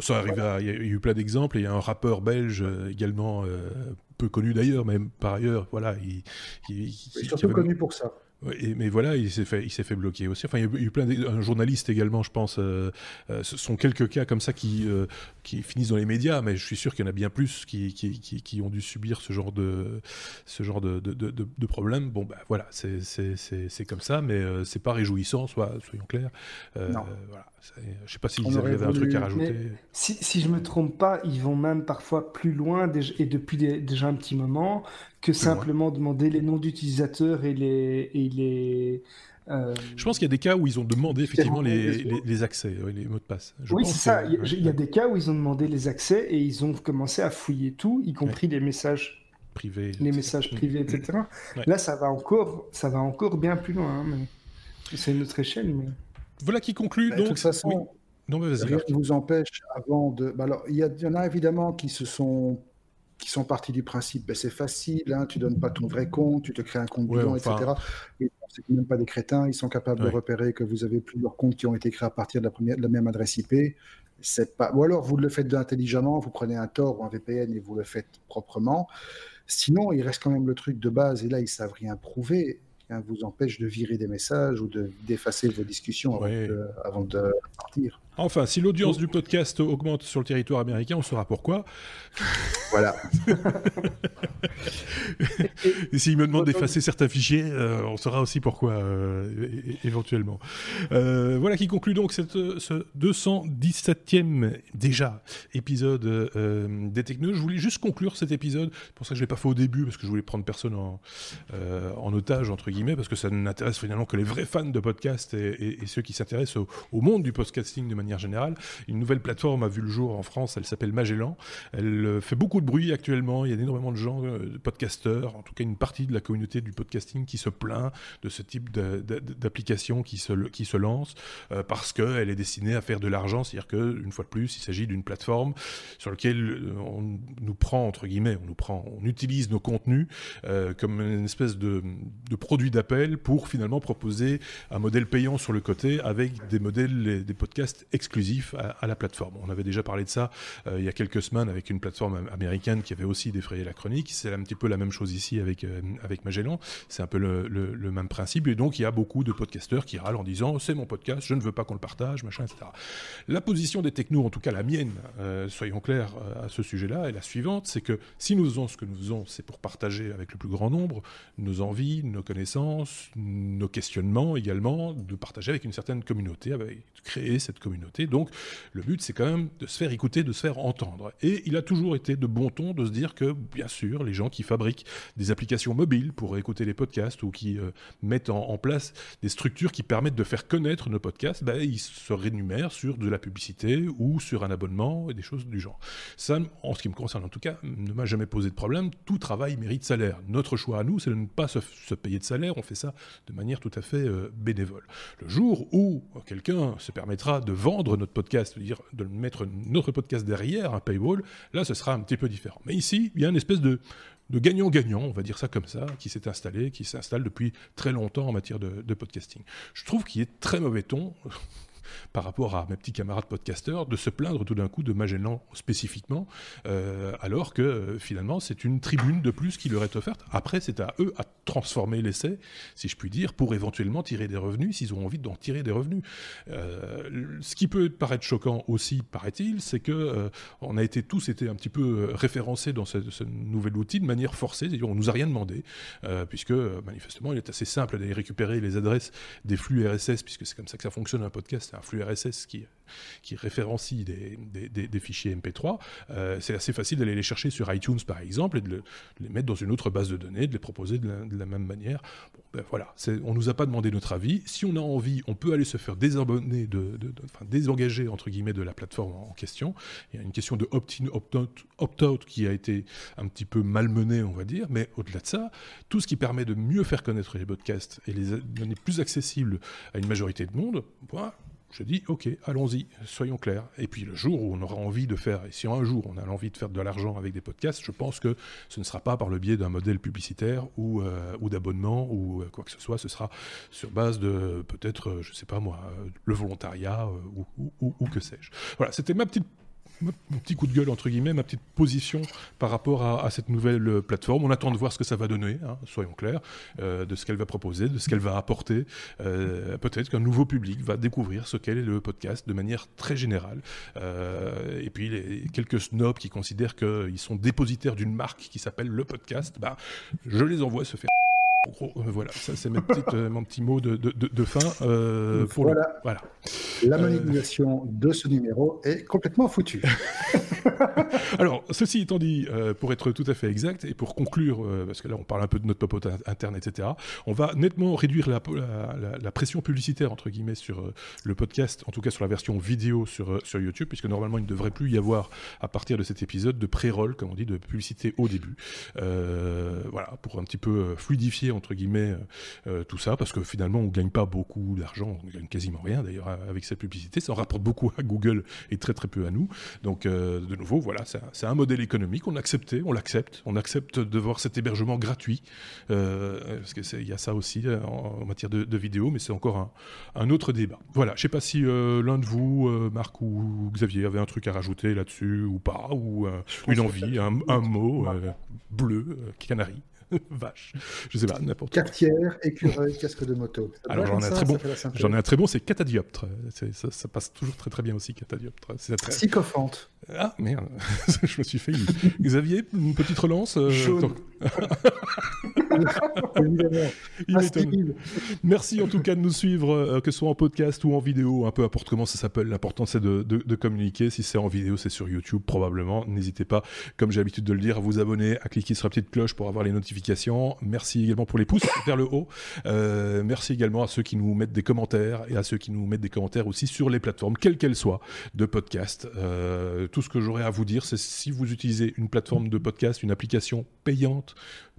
Ça arrive il y a eu plein d'exemples. Il y a un rappeur belge euh, également, euh, peu connu d'ailleurs, même par ailleurs, voilà. Il, il, surtout connu pour ça mais voilà, il s'est fait, il s'est fait bloquer aussi. Enfin, il y a eu plein de un journaliste également, je pense. Euh, euh, ce sont quelques cas comme ça qui euh, qui finissent dans les médias, mais je suis sûr qu'il y en a bien plus qui, qui, qui, ont dû subir ce genre de ce genre de, de, de, de problème. Bon, ben voilà, c'est c'est comme ça, mais c'est pas réjouissant, soit soyons clairs. non. Voilà, je sais pas si avaient un truc à rajouter. Si, si je me trompe pas, ils vont même parfois plus loin et depuis déjà un petit moment que simplement demander les noms d'utilisateurs et les, et les euh, Je pense qu'il y a des cas où ils ont demandé effectivement les, les, accès, les mots de passe. oui, c'est ça. Il y, a des cas où ils ont demandé les accès et ils ont commencé à fouiller tout, y compris les messages privés, les messages privés, etc. Là, ça va encore, ça va encore bien plus loin. Hein, mais... C'est une autre échelle. Mais... Voilà qui conclut. donc, de toute façon, non, mais rien ne vous empêche avant de. Bah, alors, il y, y, en a évidemment qui se sont qui sont partis du principe, ben c'est facile, hein, tu donnes pas ton vrai compte, tu te crées un compte bidon, etc. Et c'est même pas des crétins, ils sont capables de repérer que vous avez plusieurs comptes qui ont été créés à partir de la, première, de la même adresse IP. C'est pas, ou alors vous le faites intelligemment, vous prenez un Tor ou un VPN et vous le faites proprement. Sinon, il reste quand même le truc de base, et là, ils savent rien prouver rien vous empêche de virer des messages ou d'effacer vos discussions avant de partir. Enfin, si l'audience du podcast augmente sur le territoire américain, on saura pourquoi. Voilà. et s'il me demande d'effacer certains fichiers, euh, on saura aussi pourquoi, euh, éventuellement. Euh, voilà qui conclut donc cette, ce 217e déjà épisode des technos. Je voulais juste conclure cet épisode, c'est pour ça que je l'ai pas fait au début, parce que je voulais prendre personne en, en otage, entre guillemets, parce que ça n'intéresse finalement que les vrais fans de podcast et, ceux qui s'intéressent au, au, monde du podcasting de manière générale. Une nouvelle plateforme a vu le jour en France, elle s'appelle Magellan. Elle euh, fait beaucoup de bruit actuellement, il y a énormément de gens, euh, podcasteurs, en tout cas une partie de la communauté du podcasting qui se plaint de ce type d'application qui se, qui se lance euh, parce qu'elle est destinée à faire de l'argent, c'est-à-dire qu'une fois de plus, il s'agit d'une plateforme sur laquelle on nous prend, entre guillemets, on nous prend, on utilise nos contenus comme une espèce de, de produit d'appel pour finalement proposer un modèle payant sur le côté avec des modèles, des podcasts exclusif à, la plateforme. On avait déjà parlé de ça il y a quelques semaines avec une plateforme américaine qui avait aussi défrayé la chronique. C'est un petit peu la même chose ici avec, avec Magellan. C'est un peu le, même principe. Et donc, il y a beaucoup de podcasteurs qui râlent en disant c'est mon podcast, je ne veux pas qu'on le partage, machin, etc. La position des technos, en tout cas la mienne, soyons clairs à ce sujet-là, est la suivante c'est que si nous faisons ce que nous faisons, c'est pour partager avec le plus grand nombre nos envies, nos connaissances, nos questionnements également, de partager avec une certaine communauté, de créer cette communauté. Donc le but, c'est quand même de se faire écouter, de se faire entendre. Et il a toujours été de bon ton de se dire que, bien sûr, les gens qui fabriquent des applications mobiles pour écouter les podcasts ou qui euh, mettent en, place des structures qui permettent de faire connaître nos podcasts, ben, ils se rémunèrent sur de la publicité ou sur un abonnement et des choses du genre. Ça, en ce qui me concerne en tout cas, ne m'a jamais posé de problème. Tout travail mérite salaire. Notre choix à nous, c'est de ne pas se, payer de salaire. On fait ça de manière tout à fait euh, bénévole. Le jour où quelqu'un se permettra de vendre notre podcast, dire, de mettre notre podcast derrière un paywall, là, ce sera un petit peu différent. Mais ici, il y a une espèce de, gagnant-gagnant, on va dire ça comme ça, qui s'est installé, qui s'installe depuis très longtemps en matière de, de podcasting. Je trouve qu'il est très mauvais ton, par rapport à mes petits camarades podcasteurs, de se plaindre tout d'un coup de Magellan spécifiquement, euh, alors que euh, finalement c'est une tribune de plus qui leur est offerte. Après, c'est à eux à transformer l'essai, si je puis dire, pour éventuellement tirer des revenus, s'ils ont envie d'en tirer des revenus. Euh, ce qui peut paraître choquant aussi, paraît-il, c'est que on a été tous été un petit peu référencés dans ce, nouvel outil de manière forcée, c'est-à-dire on nous a rien demandé, puisque manifestement il est assez simple d'aller récupérer les adresses des flux RSS, puisque c'est comme ça que ça fonctionne un podcast, un flux RSS qui, référencie des, des, fichiers MP3, euh, c'est assez facile d'aller les chercher sur iTunes par exemple et de, les mettre dans une autre base de données, de les proposer de la, même manière. Bon, ben voilà, on nous a pas demandé notre avis. Si on a envie, on peut aller se faire désabonner, de, enfin, désengager entre guillemets de la plateforme en question. Il y a une question de opt-in, opt-out qui a été un petit peu malmenée, on va dire, mais au-delà de ça, tout ce qui permet de mieux faire connaître les podcasts et les donner plus accessibles à une majorité de monde, voilà, je dis, ok, allons-y, soyons clairs. Et puis le jour où on aura envie de faire, et si un jour on a envie de faire de l'argent avec des podcasts, je pense que ce ne sera pas par le biais d'un modèle publicitaire ou, euh, d'abonnement ou euh, quoi que ce soit, ce sera sur base de peut-être, je sais pas moi, le volontariat euh, ou que sais-je. Voilà, c'était ma petite mon petit coup de gueule, entre guillemets, ma petite position par rapport à, cette nouvelle euh, plateforme. On attend de voir ce que ça va donner, hein, soyons clairs, euh, de ce qu'elle va proposer, de ce qu'elle va apporter. Euh, peut-être qu'un nouveau public va découvrir ce qu'est le podcast de manière très générale. et puis, les quelques snobs qui considèrent qu'ils sont dépositaires d'une marque qui s'appelle le podcast, bah, je les envoie se faire euh, voilà, ça c'est euh, mon petit mot de, de, de fin. Euh, pour voilà. Le, voilà. La monétisation de ce numéro est complètement foutue. Alors, ceci étant dit, pour être tout à fait exact et pour conclure, parce que là on parle un peu de notre popote interne, etc., on va nettement réduire la, pression publicitaire, entre guillemets, sur le podcast, en tout cas sur la version vidéo sur, sur YouTube, puisque normalement il ne devrait plus y avoir, à partir de cet épisode, de pré-roll, comme on dit, de publicité au début. voilà, pour un petit peu fluidifier entre guillemets euh, euh, tout ça, parce que finalement on gagne pas beaucoup d'argent, on gagne quasiment rien d'ailleurs avec cette publicité, ça en rapporte beaucoup à Google et très très peu à nous. Donc euh, de nouveau, voilà, c'est un, modèle économique, on on l'accepte, on accepte de voir cet hébergement gratuit, parce qu'il y a ça aussi en, matière de, de vidéo, mais c'est encore un, un, autre débat. Voilà, je sais pas si l'un de vous, Marc ou Xavier, avait un truc à rajouter là-dessus ou pas, ou une envie, un, un mot bleu, canari. Vache. Je sais pas, n'importe quoi. Cartière, écureuil, casque de moto. Alors j'en ai, un très bon. J'en ai un très bon, c'est catadioptre. Ça, ça, passe toujours très très bien aussi, catadioptre. Très... Sycophante. Ah merde, je me suis fait. Xavier, une petite relance. Euh, Jaune. Merci en tout cas de nous suivre, euh, que ce soit en podcast ou en vidéo, un peu importe comment ça s'appelle. L'important c'est de, de, communiquer. Si c'est en vidéo, c'est sur YouTube probablement. N'hésitez pas, comme j'ai l'habitude de le dire, à vous abonner, à cliquer sur la petite cloche pour avoir les notifications. Merci également pour les pouces vers le haut. Euh, merci également à ceux qui nous mettent des commentaires et à ceux qui nous mettent des commentaires aussi sur les plateformes, quelles qu'elles soient, de podcast. Euh, tout ce que j'aurais à vous dire, c'est si vous utilisez une plateforme de podcast, une application payante,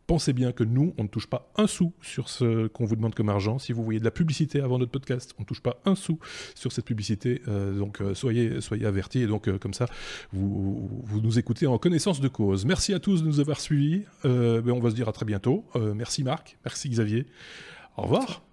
pensez bien que nous, on ne touche pas un sou sur ce qu'on vous demande comme argent. Si vous voyez de la publicité avant notre podcast, on ne touche pas un sou sur cette publicité. Euh, donc euh, soyez, avertis et donc euh, comme ça, vous, vous, nous écoutez en connaissance de cause. Merci à tous de nous avoir suivis. Ben, on va se dire à très bientôt. merci Marc, merci Xavier. Au revoir.